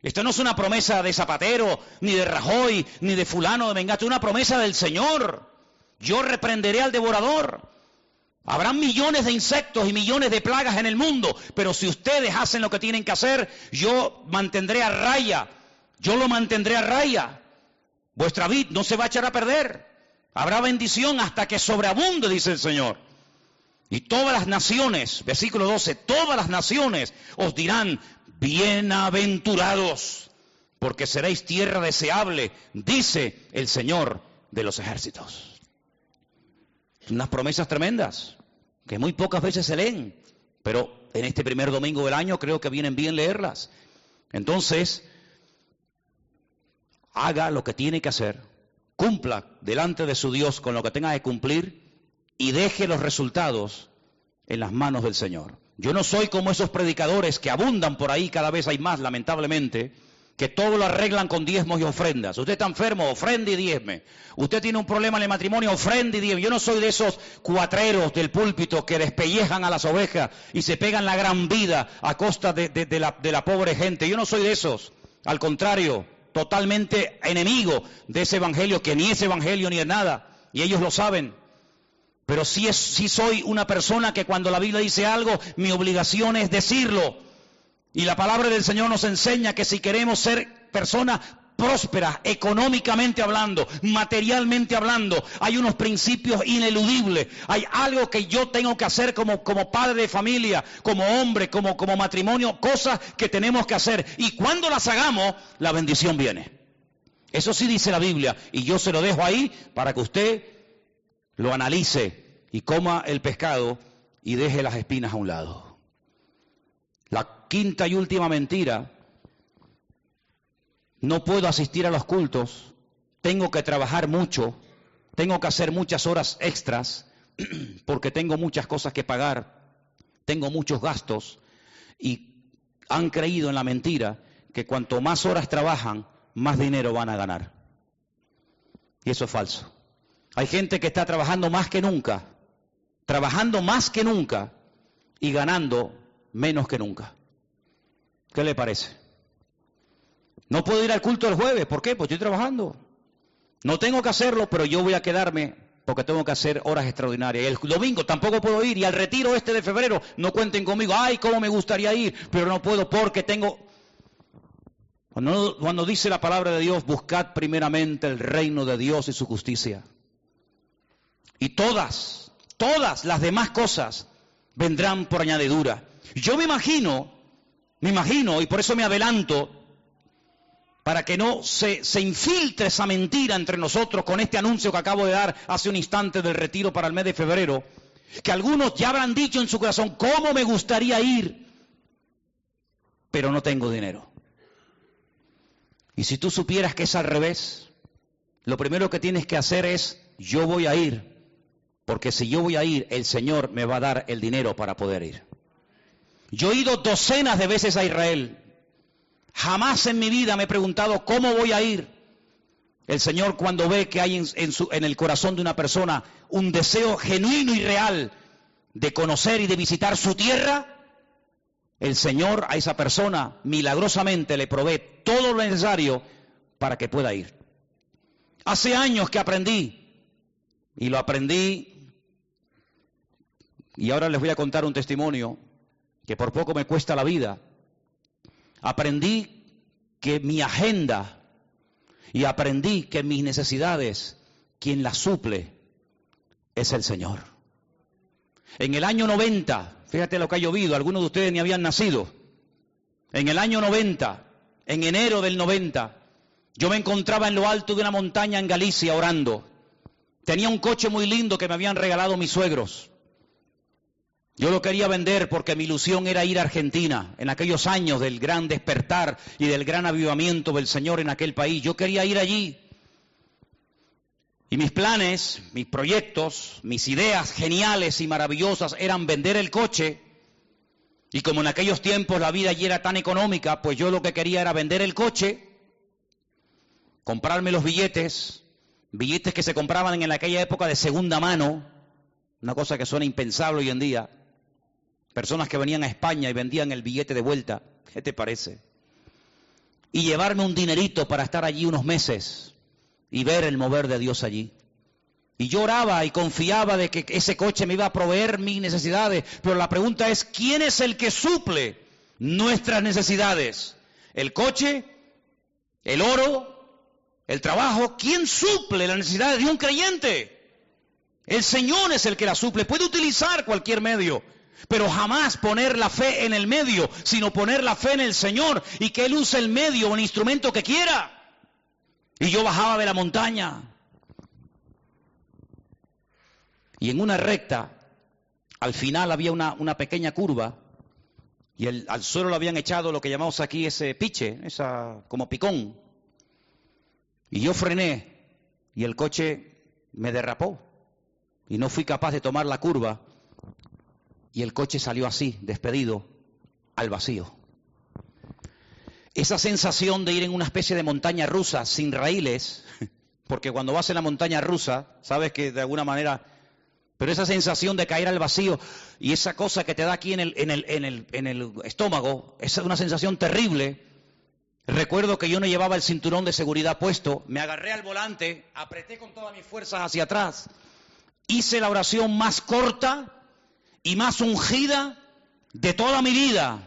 S1: Esto no es una promesa de Zapatero, ni de Rajoy, ni de fulano de Vengato, es una promesa del Señor. Yo reprenderé al devorador Habrá millones de insectos y millones de plagas en el mundo, pero si ustedes hacen lo que tienen que hacer, yo mantendré a raya, yo lo mantendré a raya. Vuestra vid no se va a echar a perder. Habrá bendición hasta que sobreabunde, dice el Señor. Y todas las naciones, versículo 12, todas las naciones os dirán, bienaventurados, porque seréis tierra deseable, dice el Señor de los ejércitos. Unas promesas tremendas que muy pocas veces se leen, pero en este primer domingo del año creo que vienen bien leerlas. Entonces, haga lo que tiene que hacer, cumpla delante de su Dios con lo que tenga que cumplir y deje los resultados en las manos del Señor. Yo no soy como esos predicadores que abundan por ahí, cada vez hay más, lamentablemente, que todo lo arreglan con diezmos y ofrendas. Usted está enfermo, ofrende y diezme. Usted tiene un problema en el matrimonio, ofrende y diezme. Yo no soy de esos cuatreros del púlpito que despellejan a las ovejas y se pegan la gran vida a costa de, la, pobre gente. Yo no soy de esos. Al contrario, totalmente enemigo de ese evangelio, que ni es evangelio ni es nada. Y ellos lo saben. Pero sí, es, sí soy una persona que cuando la Biblia dice algo, mi obligación es decirlo. Y la palabra del Señor nos enseña que si queremos ser personas prósperas, económicamente hablando, materialmente hablando, hay unos principios ineludibles. Hay algo que yo tengo que hacer como, padre de familia, como hombre, como, como matrimonio, cosas que tenemos que hacer. Y cuando las hagamos, la bendición viene. Eso sí dice la Biblia. Y yo se lo dejo ahí para que usted lo analice y coma el pescado y deje las espinas a un lado. La quinta y última mentira, no puedo asistir a los cultos, tengo que trabajar mucho, tengo que hacer muchas horas extras, porque tengo muchas cosas que pagar, tengo muchos gastos, y han creído en la mentira que cuanto más horas trabajan, más dinero van a ganar. Y eso es falso. Hay gente que está trabajando más que nunca, trabajando más que nunca y ganando menos que nunca. ¿Qué le parece? No puedo ir al culto el jueves. ¿Por qué? Pues estoy trabajando. No tengo que hacerlo, pero yo voy a quedarme porque tengo que hacer horas extraordinarias. El domingo tampoco puedo ir y al retiro este de febrero no cuenten conmigo. Ay, cómo me gustaría ir, pero no puedo porque tengo... Cuando, cuando dice la palabra de Dios, buscad primeramente el reino de Dios y su justicia. Y todas, todas las demás cosas vendrán por añadidura. Yo me imagino, me imagino, y por eso me adelanto, para que no se, se, infiltre esa mentira entre nosotros con este anuncio que acabo de dar hace un instante del retiro para el mes de febrero, que algunos ya habrán dicho en su corazón, ¿cómo me gustaría ir? Pero no tengo dinero. Y si tú supieras que es al revés, lo primero que tienes que hacer es, yo voy a ir, porque si yo voy a ir, el Señor me va a dar el dinero para poder ir. Yo he ido docenas de veces a Israel, Jamás en mi vida me he preguntado cómo voy a ir. El Señor cuando ve que hay en, el corazón de una persona un deseo genuino y real de conocer y de visitar su tierra, el Señor a esa persona milagrosamente le provee todo lo necesario para que pueda ir. Hace años que aprendí y lo aprendí y ahora les voy a contar un testimonio que por poco me cuesta la vida Aprendí que mi agenda y aprendí que mis necesidades, quien las suple, es el Señor. En el año 90, fíjate lo que ha llovido, algunos de ustedes ni habían nacido. En el año 90, en enero del 90, yo me encontraba en lo alto de una montaña en Galicia orando. Tenía un coche muy lindo que me habían regalado mis suegros. Yo lo quería vender porque mi ilusión era ir a Argentina, en aquellos años del gran despertar y del gran avivamiento del Señor en aquel país. Yo quería ir allí. Y mis planes, mis proyectos, mis ideas geniales y maravillosas eran vender el coche. Y como en aquellos tiempos la vida allí era tan económica, pues yo lo que quería era vender el coche, comprarme los billetes, billetes que se compraban en aquella época de segunda mano, una cosa que suena impensable hoy en día, Personas que venían a España y vendían el billete de vuelta. ¿Qué te parece? Y llevarme un dinerito para estar allí unos meses y ver el mover de Dios allí. Y yo oraba y confiaba de que ese coche me iba a proveer mis necesidades. Pero la pregunta es, ¿quién es el que suple nuestras necesidades? ¿El coche? ¿El oro? ¿El trabajo? ¿Quién suple las necesidades de un creyente? El Señor es el que la suple. Puede utilizar cualquier medio. Pero jamás poner la fe en el medio, sino poner la fe en el Señor y que Él use el medio o el instrumento que quiera. Y yo bajaba de la montaña. Y en una recta, al final había una, pequeña curva y el, al suelo lo habían echado lo que llamamos aquí ese piche, esa como picón. Y yo frené y el coche me derrapó y no fui capaz de tomar la curva y el coche salió así, despedido, al vacío. Esa sensación de ir en una especie de montaña rusa sin raíles, porque cuando vas en la montaña rusa, sabes que de alguna manera, pero esa sensación de caer al vacío y esa cosa que te da aquí en el, en el, en el, estómago, es una sensación terrible. Recuerdo que yo no llevaba el cinturón de seguridad puesto, me agarré al volante, apreté con todas mis fuerzas hacia atrás, hice la oración más corta y más ungida de toda mi vida.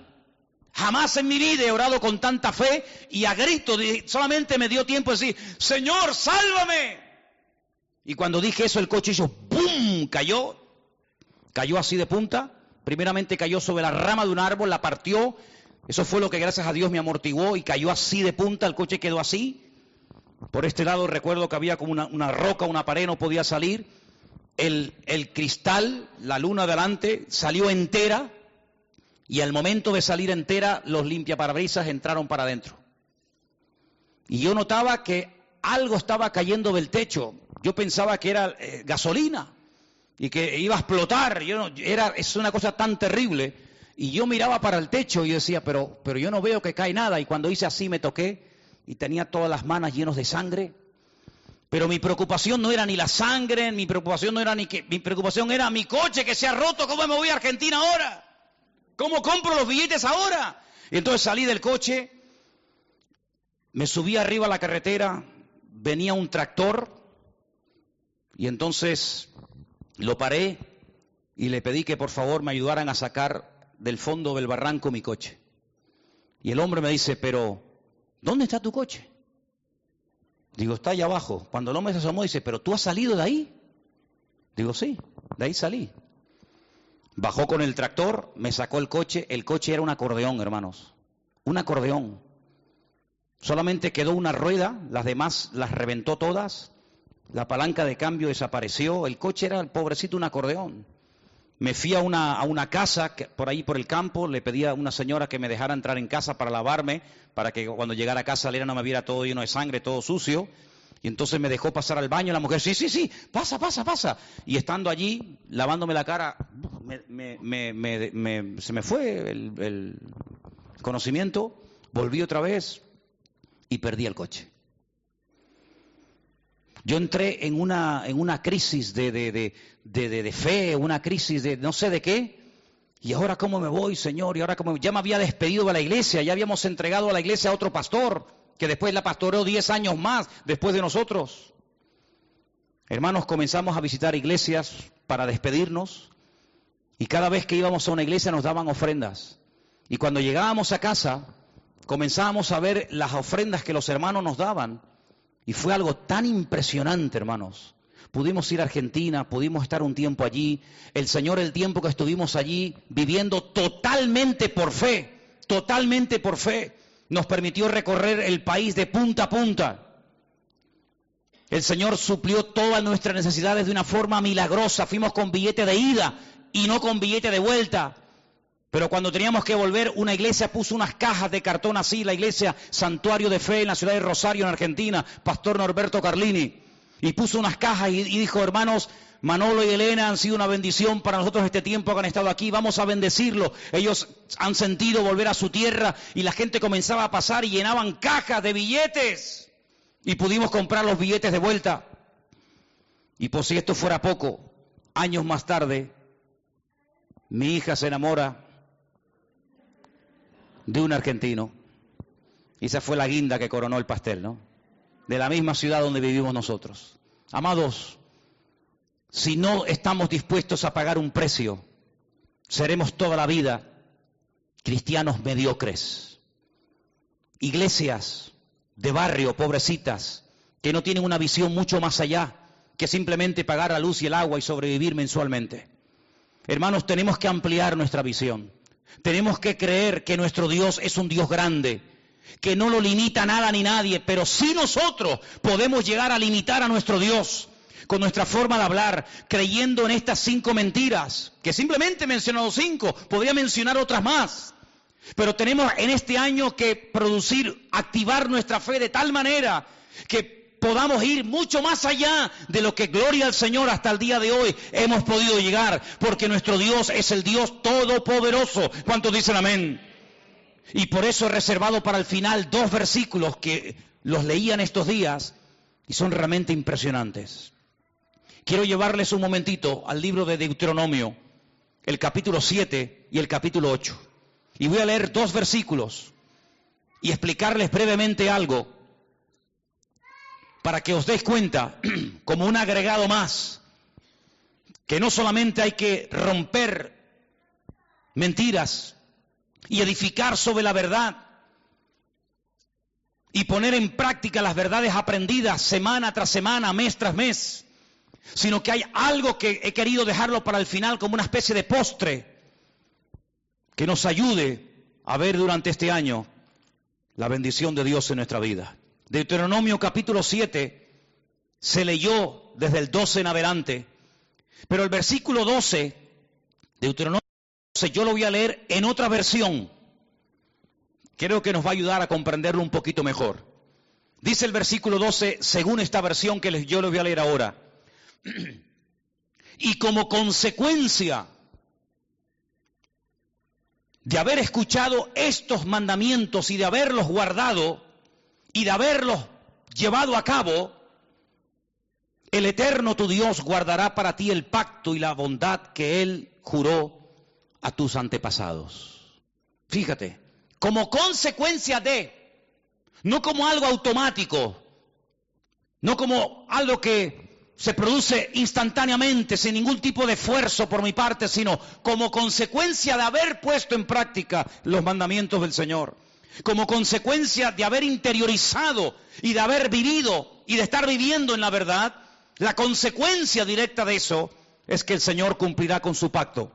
S1: Jamás en mi vida he orado con tanta fe y a grito, solamente me dio tiempo de decir, Señor, sálvame. Y cuando dije eso, el coche hizo ¡pum! cayó, cayó así de punta. Primeramente cayó sobre la rama de un árbol, la partió. Eso fue lo que gracias a Dios me amortiguó y cayó así de punta, el coche quedó así. Por este lado recuerdo que había como una, una roca, una pared, no podía salir el, cristal, la luna delante, salió entera y al momento de salir entera los limpiaparabrisas entraron para adentro. Y yo notaba que algo estaba cayendo del techo. Yo pensaba que era eh, gasolina y que iba a explotar. Yo era, es una cosa tan terrible. Y yo miraba para el techo y decía, pero, pero yo no veo que cae nada. Y cuando hice así me toqué y tenía todas las manos llenas de sangre. Pero mi preocupación no era ni la sangre, mi preocupación no era ni que, mi preocupación era mi coche que se ha roto, ¿cómo me voy a Argentina ahora? ¿Cómo compro los billetes ahora? Y entonces salí del coche, me subí arriba a la carretera, venía un tractor Y entonces lo paré y le pedí que por favor me ayudaran a sacar del fondo del barranco mi coche. Y el hombre me dice, pero ¿dónde está tu coche? Digo, está allá abajo. Cuando el hombre se asomó, dice, pero tú has salido de ahí. Digo, sí, de ahí salí. Bajó con el tractor, me sacó el coche. El coche era un acordeón, hermanos. Un acordeón. Solamente quedó una rueda, las demás las reventó todas. La palanca de cambio desapareció. El coche era, el pobrecito, un acordeón. Me fui a una, casa por ahí por el campo, le pedí a una señora que me dejara entrar en casa para lavarme, para que cuando llegara a casa Lera no me viera todo lleno de sangre, todo sucio. Y entonces me dejó pasar al baño la mujer, sí, sí, sí, pasa, pasa, pasa. Y estando allí, lavándome la cara, se me fue el conocimiento, volví otra vez y perdí el coche. Yo entré en una, en una crisis de, de, de, fe, una crisis de no sé de qué. Y ahora cómo me voy, Señor, y ahora cómo ya me había despedido de la iglesia, ya habíamos entregado a la iglesia a otro pastor, que después la pastoreó diez años más después de nosotros. Hermanos, comenzamos a visitar iglesias para despedirnos y cada vez que íbamos a una iglesia nos daban ofrendas. Y cuando llegábamos a casa, comenzábamos a ver las ofrendas que los hermanos nos daban y fue algo tan impresionante, hermanos. Pudimos ir a Argentina, pudimos estar un tiempo allí. El Señor, el tiempo que estuvimos allí, viviendo totalmente por fe, totalmente por fe, nos permitió recorrer el país de punta a punta. El Señor suplió todas nuestras necesidades de una forma milagrosa. Fuimos con billete de ida y no con billete de vuelta. Pero cuando teníamos que volver, una iglesia puso unas cajas de cartón así, la iglesia Santuario de Fe en la ciudad de Rosario, en Argentina, Pastor Norberto Carlini, y puso unas cajas y, dijo, hermanos, Manolo y Elena han sido una bendición para nosotros este tiempo que han estado aquí, vamos a bendecirlo. Ellos han sentido volver a su tierra y la gente comenzaba a pasar y llenaban cajas de billetes y pudimos comprar los billetes de vuelta. Y por si esto fuera poco, años más tarde, mi hija se enamora de un argentino. Y esa fue la guinda que coronó el pastel, ¿no? De la misma ciudad donde vivimos nosotros. Amados, si no estamos dispuestos a pagar un precio, seremos toda la vida cristianos mediocres. Iglesias de barrio, pobrecitas, que no tienen una visión mucho más allá que simplemente pagar la luz y el agua y sobrevivir mensualmente. Hermanos, tenemos que ampliar nuestra visión. Tenemos que creer que nuestro Dios es un Dios grande, que no lo limita nada ni nadie, pero sí nosotros podemos llegar a limitar a nuestro Dios con nuestra forma de hablar, creyendo en estas cinco mentiras, que simplemente he mencionado cinco, podría mencionar otras más. Pero tenemos en este año que producir, activar nuestra fe de tal manera que podamos ir mucho más allá de lo que gloria al Señor hasta el día de hoy hemos podido llegar, porque nuestro Dios es el Dios todopoderoso. ¿Cuántos dicen amén? Y por eso he reservado para el final dos versículos que los leían estos días y son realmente impresionantes. Quiero llevarles un momentito al libro de Deuteronomio, el capítulo 7 y el capítulo 8. Y voy a leer dos versículos y explicarles brevemente algo para que os deis cuenta, como un agregado más, que no solamente hay que romper mentiras y edificar sobre la verdad y poner en práctica las verdades aprendidas semana tras semana, mes tras mes, sino que hay algo que he querido dejarlo para el final como una especie de postre que nos ayude a ver durante este año la bendición de Dios en nuestra vida. Deuteronomio capítulo 7 se leyó desde el 12 en adelante, pero el versículo 12, Deuteronomio 12, yo lo voy a leer en otra versión. Creo que nos va a ayudar a comprenderlo un poquito mejor. Dice el versículo 12, según esta versión que yo lo voy a leer ahora. Y como consecuencia de haber escuchado estos mandamientos y de haberlos guardado, y de haberlo llevado a cabo, el eterno tu Dios guardará para ti el pacto y la bondad que Él juró a tus antepasados. Fíjate, como consecuencia de, no como algo automático, no como algo que se produce instantáneamente, sin ningún tipo de esfuerzo por mi parte, sino como consecuencia de haber puesto en práctica los mandamientos del Señor, como consecuencia de haber interiorizado y de haber vivido y de estar viviendo en la verdad, la consecuencia directa de eso es que el Señor cumplirá con su pacto,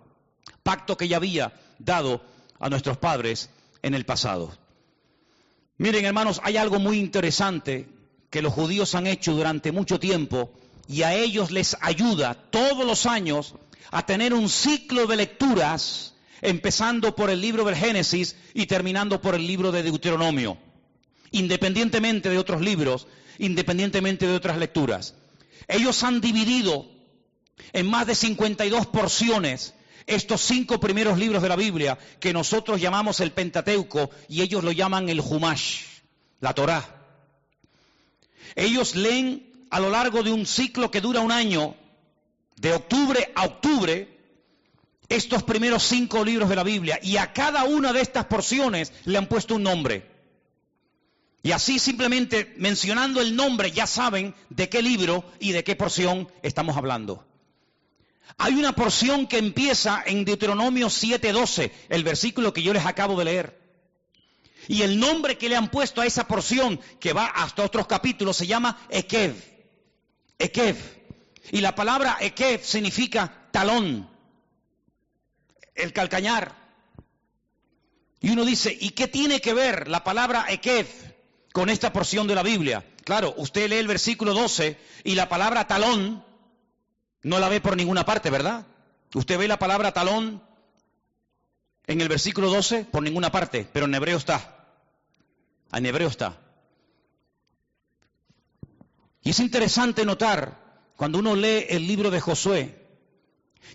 S1: pacto que ya había dado a nuestros padres en el pasado. Miren hermanos, hay algo muy interesante que los judíos han hecho durante mucho tiempo y a ellos les ayuda todos los años a tener un ciclo de lecturas, empezando por el libro del Génesis y terminando por el libro de Deuteronomio, independientemente de otros libros, independientemente de otras lecturas. Ellos han dividido en más de 52 porciones estos cinco primeros libros de la Biblia que nosotros llamamos el Pentateuco y ellos lo llaman el Humash, la Torá. Ellos leen a lo largo de un ciclo que dura un año, de octubre a octubre, estos primeros cinco libros de la Biblia y a cada una de estas porciones le han puesto un nombre. Y así simplemente mencionando el nombre ya saben de qué libro y de qué porción estamos hablando. Hay una porción que empieza en Deuteronomio 7:12, el versículo que yo les acabo de leer. Y el nombre que le han puesto a esa porción, que va hasta otros capítulos, se llama Ekev. Ekev. Y la palabra Ekev significa talón, el calcañar. Y uno dice, ¿y qué tiene que ver la palabra Ekev con esta porción de la Biblia? Claro, usted lee el versículo 12 y la palabra talón no la ve por ninguna parte, ¿verdad? Usted ve la palabra talón en el versículo 12 por ninguna parte, pero en hebreo está. En hebreo está. Y es interesante notar, cuando uno lee el libro de Josué,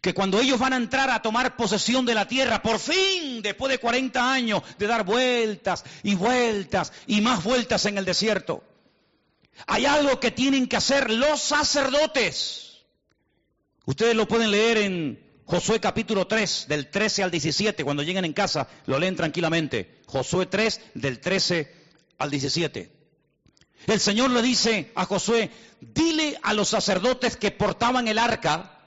S1: que cuando ellos van a entrar a tomar posesión de la tierra, por fin, después de 40 años de dar vueltas y vueltas y más vueltas en el desierto, hay algo que tienen que hacer los sacerdotes. Ustedes lo pueden leer en Josué capítulo 3, del 13 al 17, cuando lleguen en casa, lo leen tranquilamente. Josué 3, del 13 al 17. El Señor le dice a Josué, dile a los sacerdotes que portaban el arca,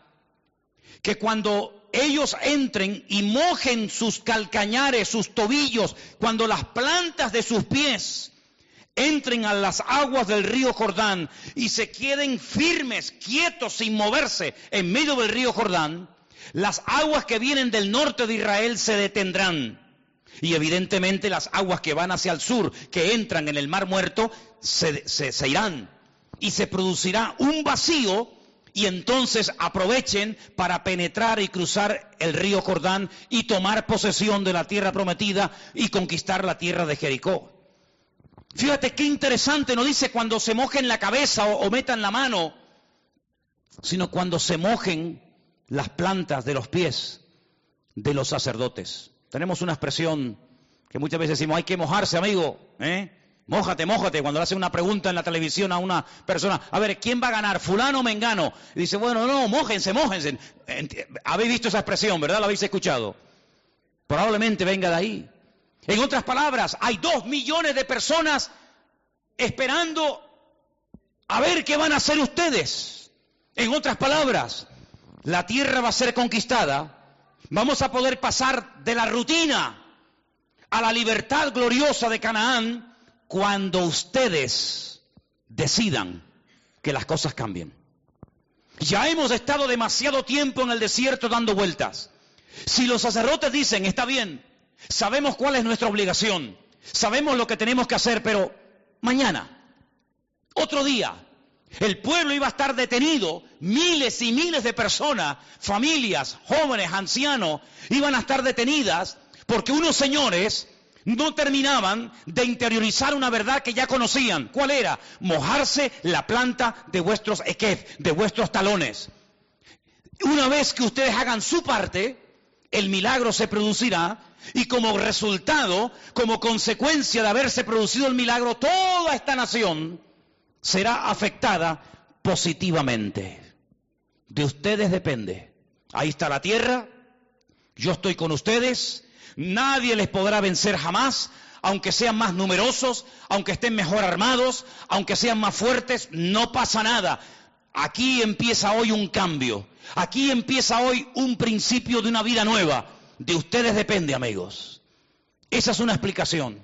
S1: que cuando ellos entren y mojen sus calcañares, sus tobillos, cuando las plantas de sus pies entren a las aguas del río Jordán y se queden firmes, quietos, sin moverse en medio del río Jordán, las aguas que vienen del norte de Israel se detendrán. Y evidentemente las aguas que van hacia el sur, que entran en el mar muerto, se, se, irán. Y se producirá un vacío y entonces aprovechen para penetrar y cruzar el río Jordán y tomar posesión de la tierra prometida y conquistar la tierra de Jericó. Fíjate qué interesante, no dice cuando se mojen la cabeza o, metan la mano, sino cuando se mojen las plantas de los pies de los sacerdotes. Tenemos una expresión que muchas veces decimos, hay que mojarse, amigo. ¿eh? Mójate, mójate. Cuando le hacen una pregunta en la televisión a una persona, a ver, ¿quién va a ganar? ¿Fulano o Mengano? Dice, bueno, no, mójense, mójense. Habéis visto esa expresión, ¿verdad? ¿La habéis escuchado? Probablemente venga de ahí. En otras palabras, hay dos millones de personas esperando a ver qué van a hacer ustedes. En otras palabras, la tierra va a ser conquistada Vamos a poder pasar de la rutina a la libertad gloriosa de Canaán cuando ustedes decidan que las cosas cambien. Ya hemos estado demasiado tiempo en el desierto dando vueltas. Si los sacerdotes dicen, está bien, sabemos cuál es nuestra obligación, sabemos lo que tenemos que hacer, pero mañana, otro día, el pueblo iba a estar detenido, miles y miles de personas, familias, jóvenes, ancianos, iban a estar detenidas porque unos señores no terminaban de interiorizar una verdad que ya conocían. ¿Cuál era? Mojarse la planta de vuestros equef, de vuestros talones. Una vez que ustedes hagan su parte, el milagro se producirá y como resultado, como consecuencia de haberse producido el milagro, toda esta nación será afectada positivamente. De ustedes depende. Ahí está la tierra, yo estoy con ustedes, nadie les podrá vencer jamás, aunque sean más numerosos, aunque estén mejor armados, aunque sean más fuertes, no pasa nada. aquí empieza hoy un cambio. Aquí empieza hoy un principio de una vida nueva. De ustedes depende, amigos. Esa es una explicación.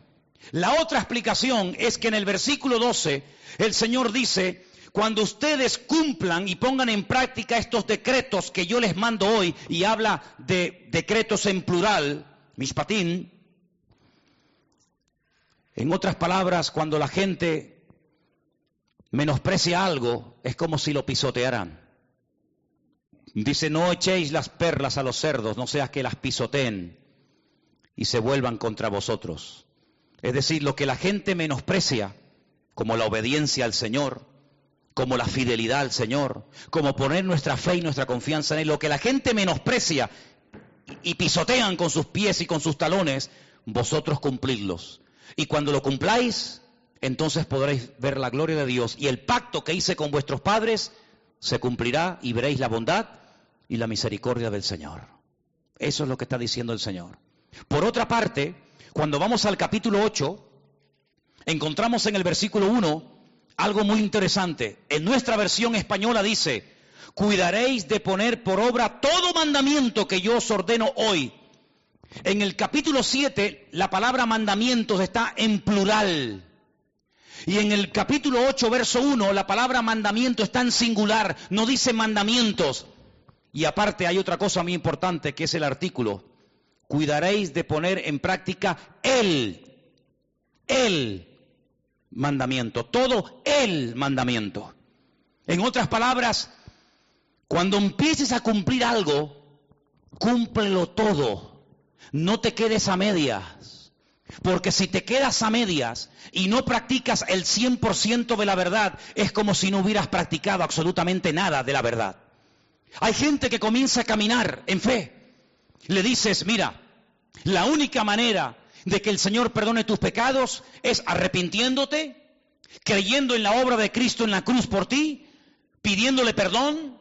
S1: La otra explicación es que en el versículo 12 el Señor dice, cuando ustedes cumplan y pongan en práctica estos decretos que yo les mando hoy, y habla de decretos en plural, mishpatín, en otras palabras, cuando la gente menosprecia algo, es como si lo pisotearan. Dice, no echéis las perlas a los cerdos, no sea que las pisoteen y se vuelvan contra vosotros. Es decir, lo que la gente menosprecia, como la obediencia al Señor, como la fidelidad al Señor, como poner nuestra fe y nuestra confianza en Él, lo que la gente menosprecia y pisotean con sus pies y con sus talones, vosotros cumplidlos. Y cuando lo cumpláis, entonces podréis ver la gloria de Dios y el pacto que hice con vuestros padres se cumplirá y veréis la bondad y la misericordia del Señor. Eso es lo que está diciendo el Señor. Por otra parte, cuando vamos al capítulo 8, encontramos en el versículo 1 algo muy interesante. En nuestra versión española dice, cuidaréis de poner por obra todo mandamiento que yo os ordeno hoy. En el capítulo 7, la palabra mandamientos está en plural. Y en el capítulo 8, verso 1, la palabra mandamiento está en singular, no dice mandamientos. Y aparte hay otra cosa muy importante que es el artículo cuidaréis de poner en práctica el, el mandamiento, todo el mandamiento. En otras palabras, cuando empieces a cumplir algo, cúmplelo todo. No te quedes a medias. Porque si te quedas a medias y no practicas el 100% de la verdad, es como si no hubieras practicado absolutamente nada de la verdad. Hay gente que comienza a caminar en fe le dices, mira, la única manera de que el Señor perdone tus pecados es arrepintiéndote, creyendo en la obra de Cristo en la cruz por ti, pidiéndole perdón,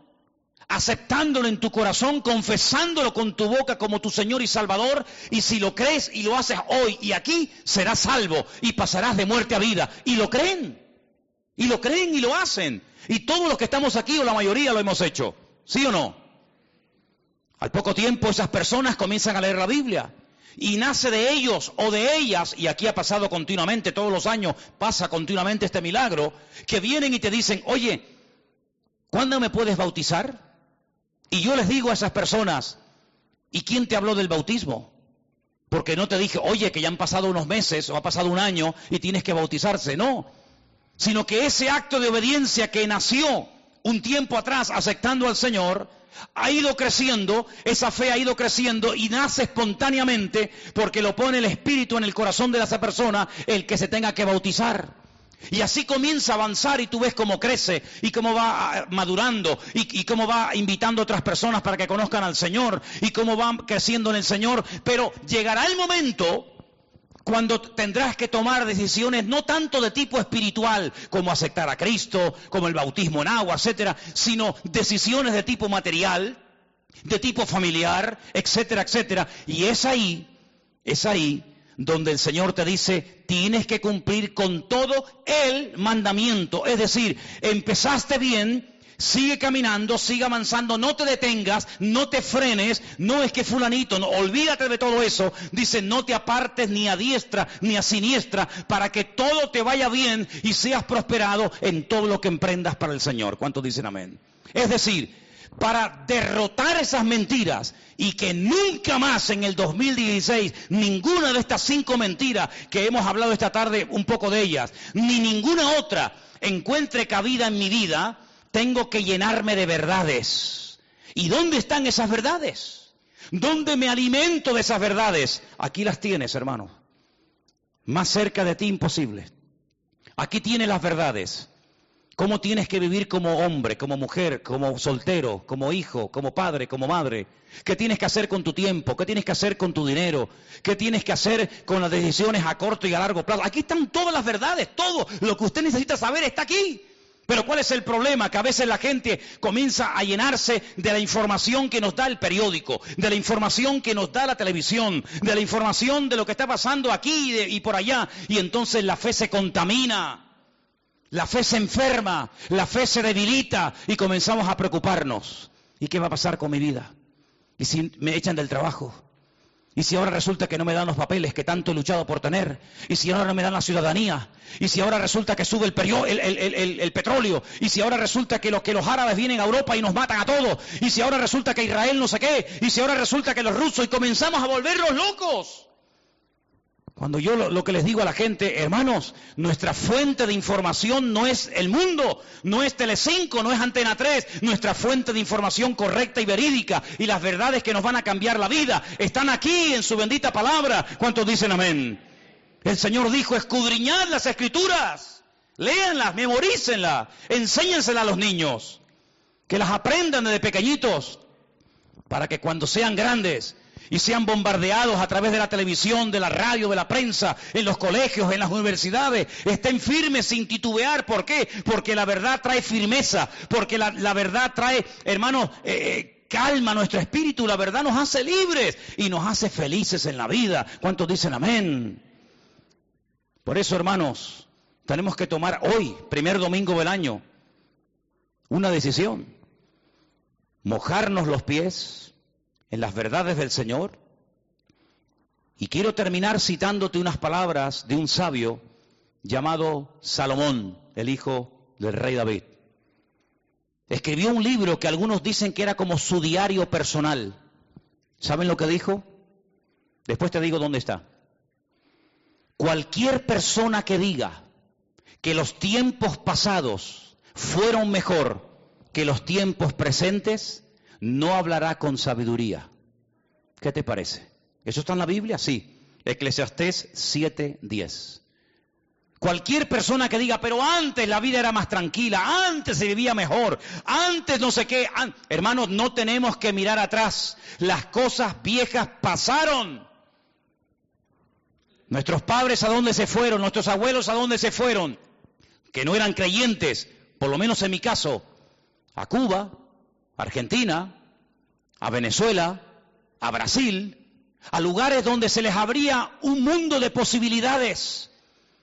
S1: aceptándolo en tu corazón, confesándolo con tu boca como tu Señor y Salvador, y si lo crees y lo haces hoy y aquí, serás salvo y pasarás de muerte a vida. Y lo creen, y lo creen y lo hacen. Y todos los que estamos aquí, o la mayoría, lo hemos hecho. ¿Sí o no? Al poco tiempo esas personas comienzan a leer la Biblia y nace de ellos o de ellas, y aquí ha pasado continuamente, todos los años pasa continuamente este milagro, que vienen y te dicen, oye, ¿cuándo me puedes bautizar? Y yo les digo a esas personas, ¿y quién te habló del bautismo? Porque no te dije, oye, que ya han pasado unos meses o ha pasado un año y tienes que bautizarse, no, sino que ese acto de obediencia que nació un tiempo atrás aceptando al Señor, ha ido creciendo, esa fe ha ido creciendo y nace espontáneamente porque lo pone el Espíritu en el corazón de esa persona el que se tenga que bautizar. Y así comienza a avanzar y tú ves cómo crece y cómo va ah, madurando y, cómo va invitando a otras personas para que conozcan al Señor y cómo va creciendo en el Señor. Pero llegará el momento cuando tendrás que tomar decisiones no tanto de tipo espiritual como aceptar a Cristo, como el bautismo en agua, etcétera, sino decisiones de tipo material, de tipo familiar, etcétera, etcétera. Y es ahí, es ahí donde el Señor te dice, tienes que cumplir con todo el mandamiento. Es decir, empezaste bien, Sigue caminando, sigue avanzando, no te detengas, no te frenes, no es que fulanito, olvídate de todo eso. Dice, no te apartes ni a diestra ni a siniestra para que todo te vaya bien y seas prosperado en todo lo que emprendas para el Señor. ¿Cuántos dicen amén? Es decir, para derrotar esas mentiras y que nunca más en el 2016 ninguna de estas cinco mentiras que hemos hablado esta tarde, un poco de ellas, ni ninguna otra encuentre cabida en mi vida, tengo que llenarme de verdades. ¿Y dónde están esas verdades? ¿Dónde me alimento de esas verdades? Aquí las tienes, hermano. Más cerca de ti imposible. Aquí tienes las verdades. Cómo tienes que vivir como hombre, como mujer, como soltero, como hijo, como padre, como madre. ¿Qué tienes que hacer con tu tiempo? ¿Qué tienes que hacer con tu dinero? ¿Qué tienes que hacer con las decisiones a corto y a largo plazo? Aquí están todas las verdades, todo lo que usted necesita saber está aquí. Pero ¿cuál es el problema? Que a veces la gente comienza a llenarse de la información que nos da el periódico, de la información que nos da la televisión, de la información de lo que está pasando aquí y, por allá, y entonces la fe se contamina. La fe se enferma, la fe se debilita y comenzamos a preocuparnos. ¿Y qué va a pasar con mi vida? ¿Y si me echan del trabajo? ¿Y si ahora resulta que no me dan los papeles que tanto he luchado por tener? ¿Y si ahora no me dan la ciudadanía? ¿Y si ahora resulta que sube el, petróleo? ¿Y si ahora resulta que los, que los árabes vienen a Europa y nos matan a todos? ¿Y si ahora resulta que Israel no sé qué? ¿Y si ahora resulta que los rusos y comenzamos a volverlos locos? Cuando yo lo, que les digo a la gente, hermanos, nuestra fuente de información no es el mundo, no es Telecinco, no es Antena 3, nuestra fuente de información correcta y verídica y las verdades que nos van a cambiar la vida están aquí en su bendita palabra. ¿Cuántos dicen amén? El Señor dijo, escudriñad las escrituras, léanlas, memorícenlas, enséñenselas a los niños, que las aprendan desde pequeñitos, para que cuando sean grandes y sean bombardeados a través de la televisión, de la radio, de la prensa, en los colegios, en las universidades, estén firmes sin titubear. ¿Por qué? Porque la verdad trae firmeza, porque la, verdad trae, hermanos, eh, eh, calma nuestro espíritu, la verdad nos hace libres y nos hace felices en la vida. ¿Cuántos dicen amén? Por eso, hermanos, tenemos que tomar hoy, primer domingo del año, una decisión. Mojarnos los pies en las verdades del Señor. Y quiero terminar citándote unas palabras de un sabio llamado Salomón, el hijo del rey David. Escribió un libro que algunos dicen que era como su diario personal. ¿Saben lo que dijo? Después te digo dónde está. Cualquier persona que diga que los tiempos pasados fueron mejor que los tiempos presentes, no hablará con sabiduría. ¿Qué te parece? ¿Eso está en la Biblia? Sí. Eclesiastés 7:10. Cualquier persona que diga, pero antes la vida era más tranquila, antes se vivía mejor, antes no sé qué, hermanos, no tenemos que mirar atrás. Las cosas viejas pasaron. Nuestros padres a dónde se fueron, nuestros abuelos a dónde se fueron, que no eran creyentes, por lo menos en mi caso, a Cuba, Argentina, a Venezuela, a Brasil, a lugares donde se les abría un mundo de posibilidades.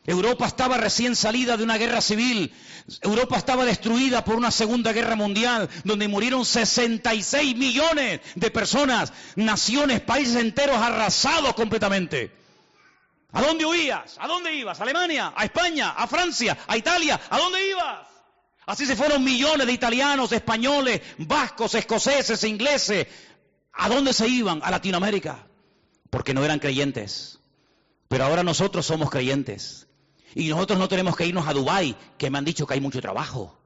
S1: Europa estaba recién salida de una guerra civil. Europa estaba destruida por una segunda guerra mundial, donde murieron 66 millones de personas, naciones, países enteros arrasados completamente. ¿A dónde huías? ¿A dónde ibas? ¿A Alemania? ¿A España? ¿A Francia? ¿A Italia? ¿A dónde ibas? Así se fueron millones de italianos, españoles, vascos, escoceses, ingleses. ¿A dónde se iban? A Latinoamérica. Porque no eran creyentes. Pero ahora nosotros somos creyentes. Y nosotros no tenemos que irnos a Dubái, que me han dicho que hay mucho trabajo.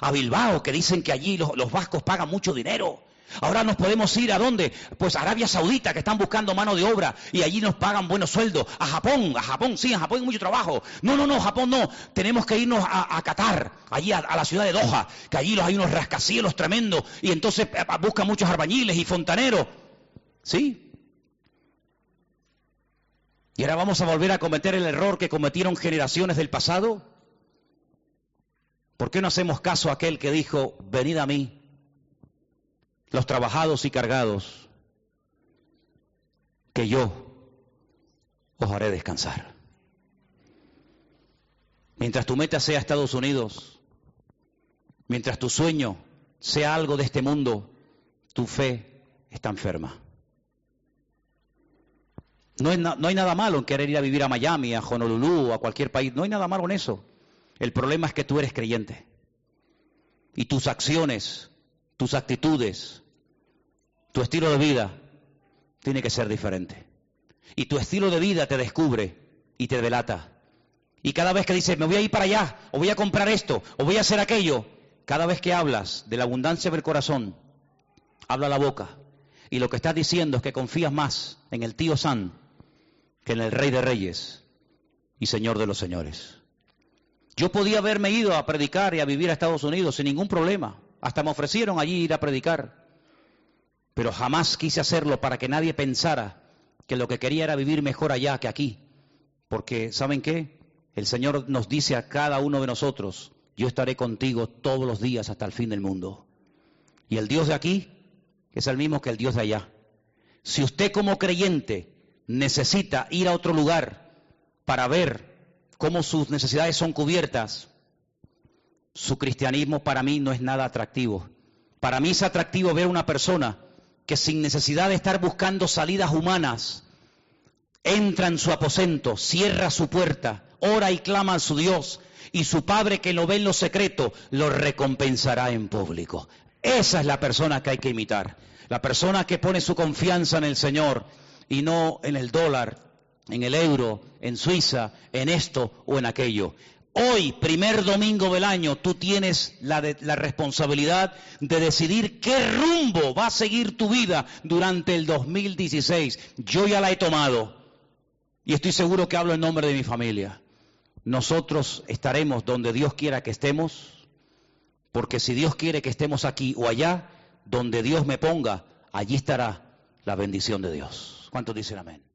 S1: A Bilbao, que dicen que allí los, los vascos pagan mucho dinero. Ahora nos podemos ir a dónde? Pues a Arabia Saudita, que están buscando mano de obra y allí nos pagan buenos sueldos. A Japón, a Japón, sí, a Japón hay mucho trabajo. No, no, no, Japón no. Tenemos que irnos a, Qatar, allí a, la ciudad de Doha, que allí hay unos rascacielos tremendos y entonces eh, buscan muchos arbañiles y fontaneros. ¿Sí? ¿Y ahora vamos a volver a cometer el error que cometieron generaciones del pasado? ¿Por qué no hacemos caso a aquel que dijo, venid a mí? Los trabajados y cargados, que yo os haré descansar. Mientras tu meta sea Estados Unidos, mientras tu sueño sea algo de este mundo, tu fe está enferma. No, no, hay nada malo en querer ir a vivir a Miami, a Honolulu a cualquier país. No hay nada malo en eso. El problema es que tú eres creyente. Y tus acciones, tus actitudes, tu estilo de vida tiene que ser diferente. Y tu estilo de vida te descubre y te delata. Y cada vez que dices, me voy a ir para allá, o voy a comprar esto, o voy a hacer aquello, cada vez que hablas de la abundancia del corazón, habla la boca. Y lo que estás diciendo es que confías más en el tío San que en el Rey de Reyes y Señor de los Señores. Yo podía haberme ido a predicar y a vivir a Estados Unidos sin ningún problema. Hasta me ofrecieron allí ir a predicar pero jamás quise hacerlo para que nadie pensara que lo que quería era vivir mejor allá que aquí. Porque, ¿saben qué? El Señor nos dice a cada uno de nosotros, yo estaré contigo todos los días hasta el fin del mundo. Y el Dios de aquí es el mismo que el Dios de allá. Si usted como creyente necesita ir a otro lugar para ver cómo sus necesidades son cubiertas, su cristianismo para mí no es nada atractivo. Para mí es atractivo ver una persona que sin necesidad de estar buscando salidas humanas, entra en su aposento, cierra su puerta, ora y clama a su Dios, y su Padre que lo ve en lo secreto, lo recompensará en público. Esa es la persona que hay que imitar. La persona que pone su confianza en el Señor y no en el dólar, en el euro, en Suiza, en esto o en aquello. Hoy, primer domingo del año, tú tienes la, la, responsabilidad de decidir qué rumbo va a seguir tu vida durante el 2016. Yo ya la he tomado y estoy seguro que hablo en nombre de mi familia. Nosotros estaremos donde Dios quiera que estemos, porque si Dios quiere que estemos aquí o allá, donde Dios me ponga, allí estará la bendición de Dios. ¿Cuántos dicen amén?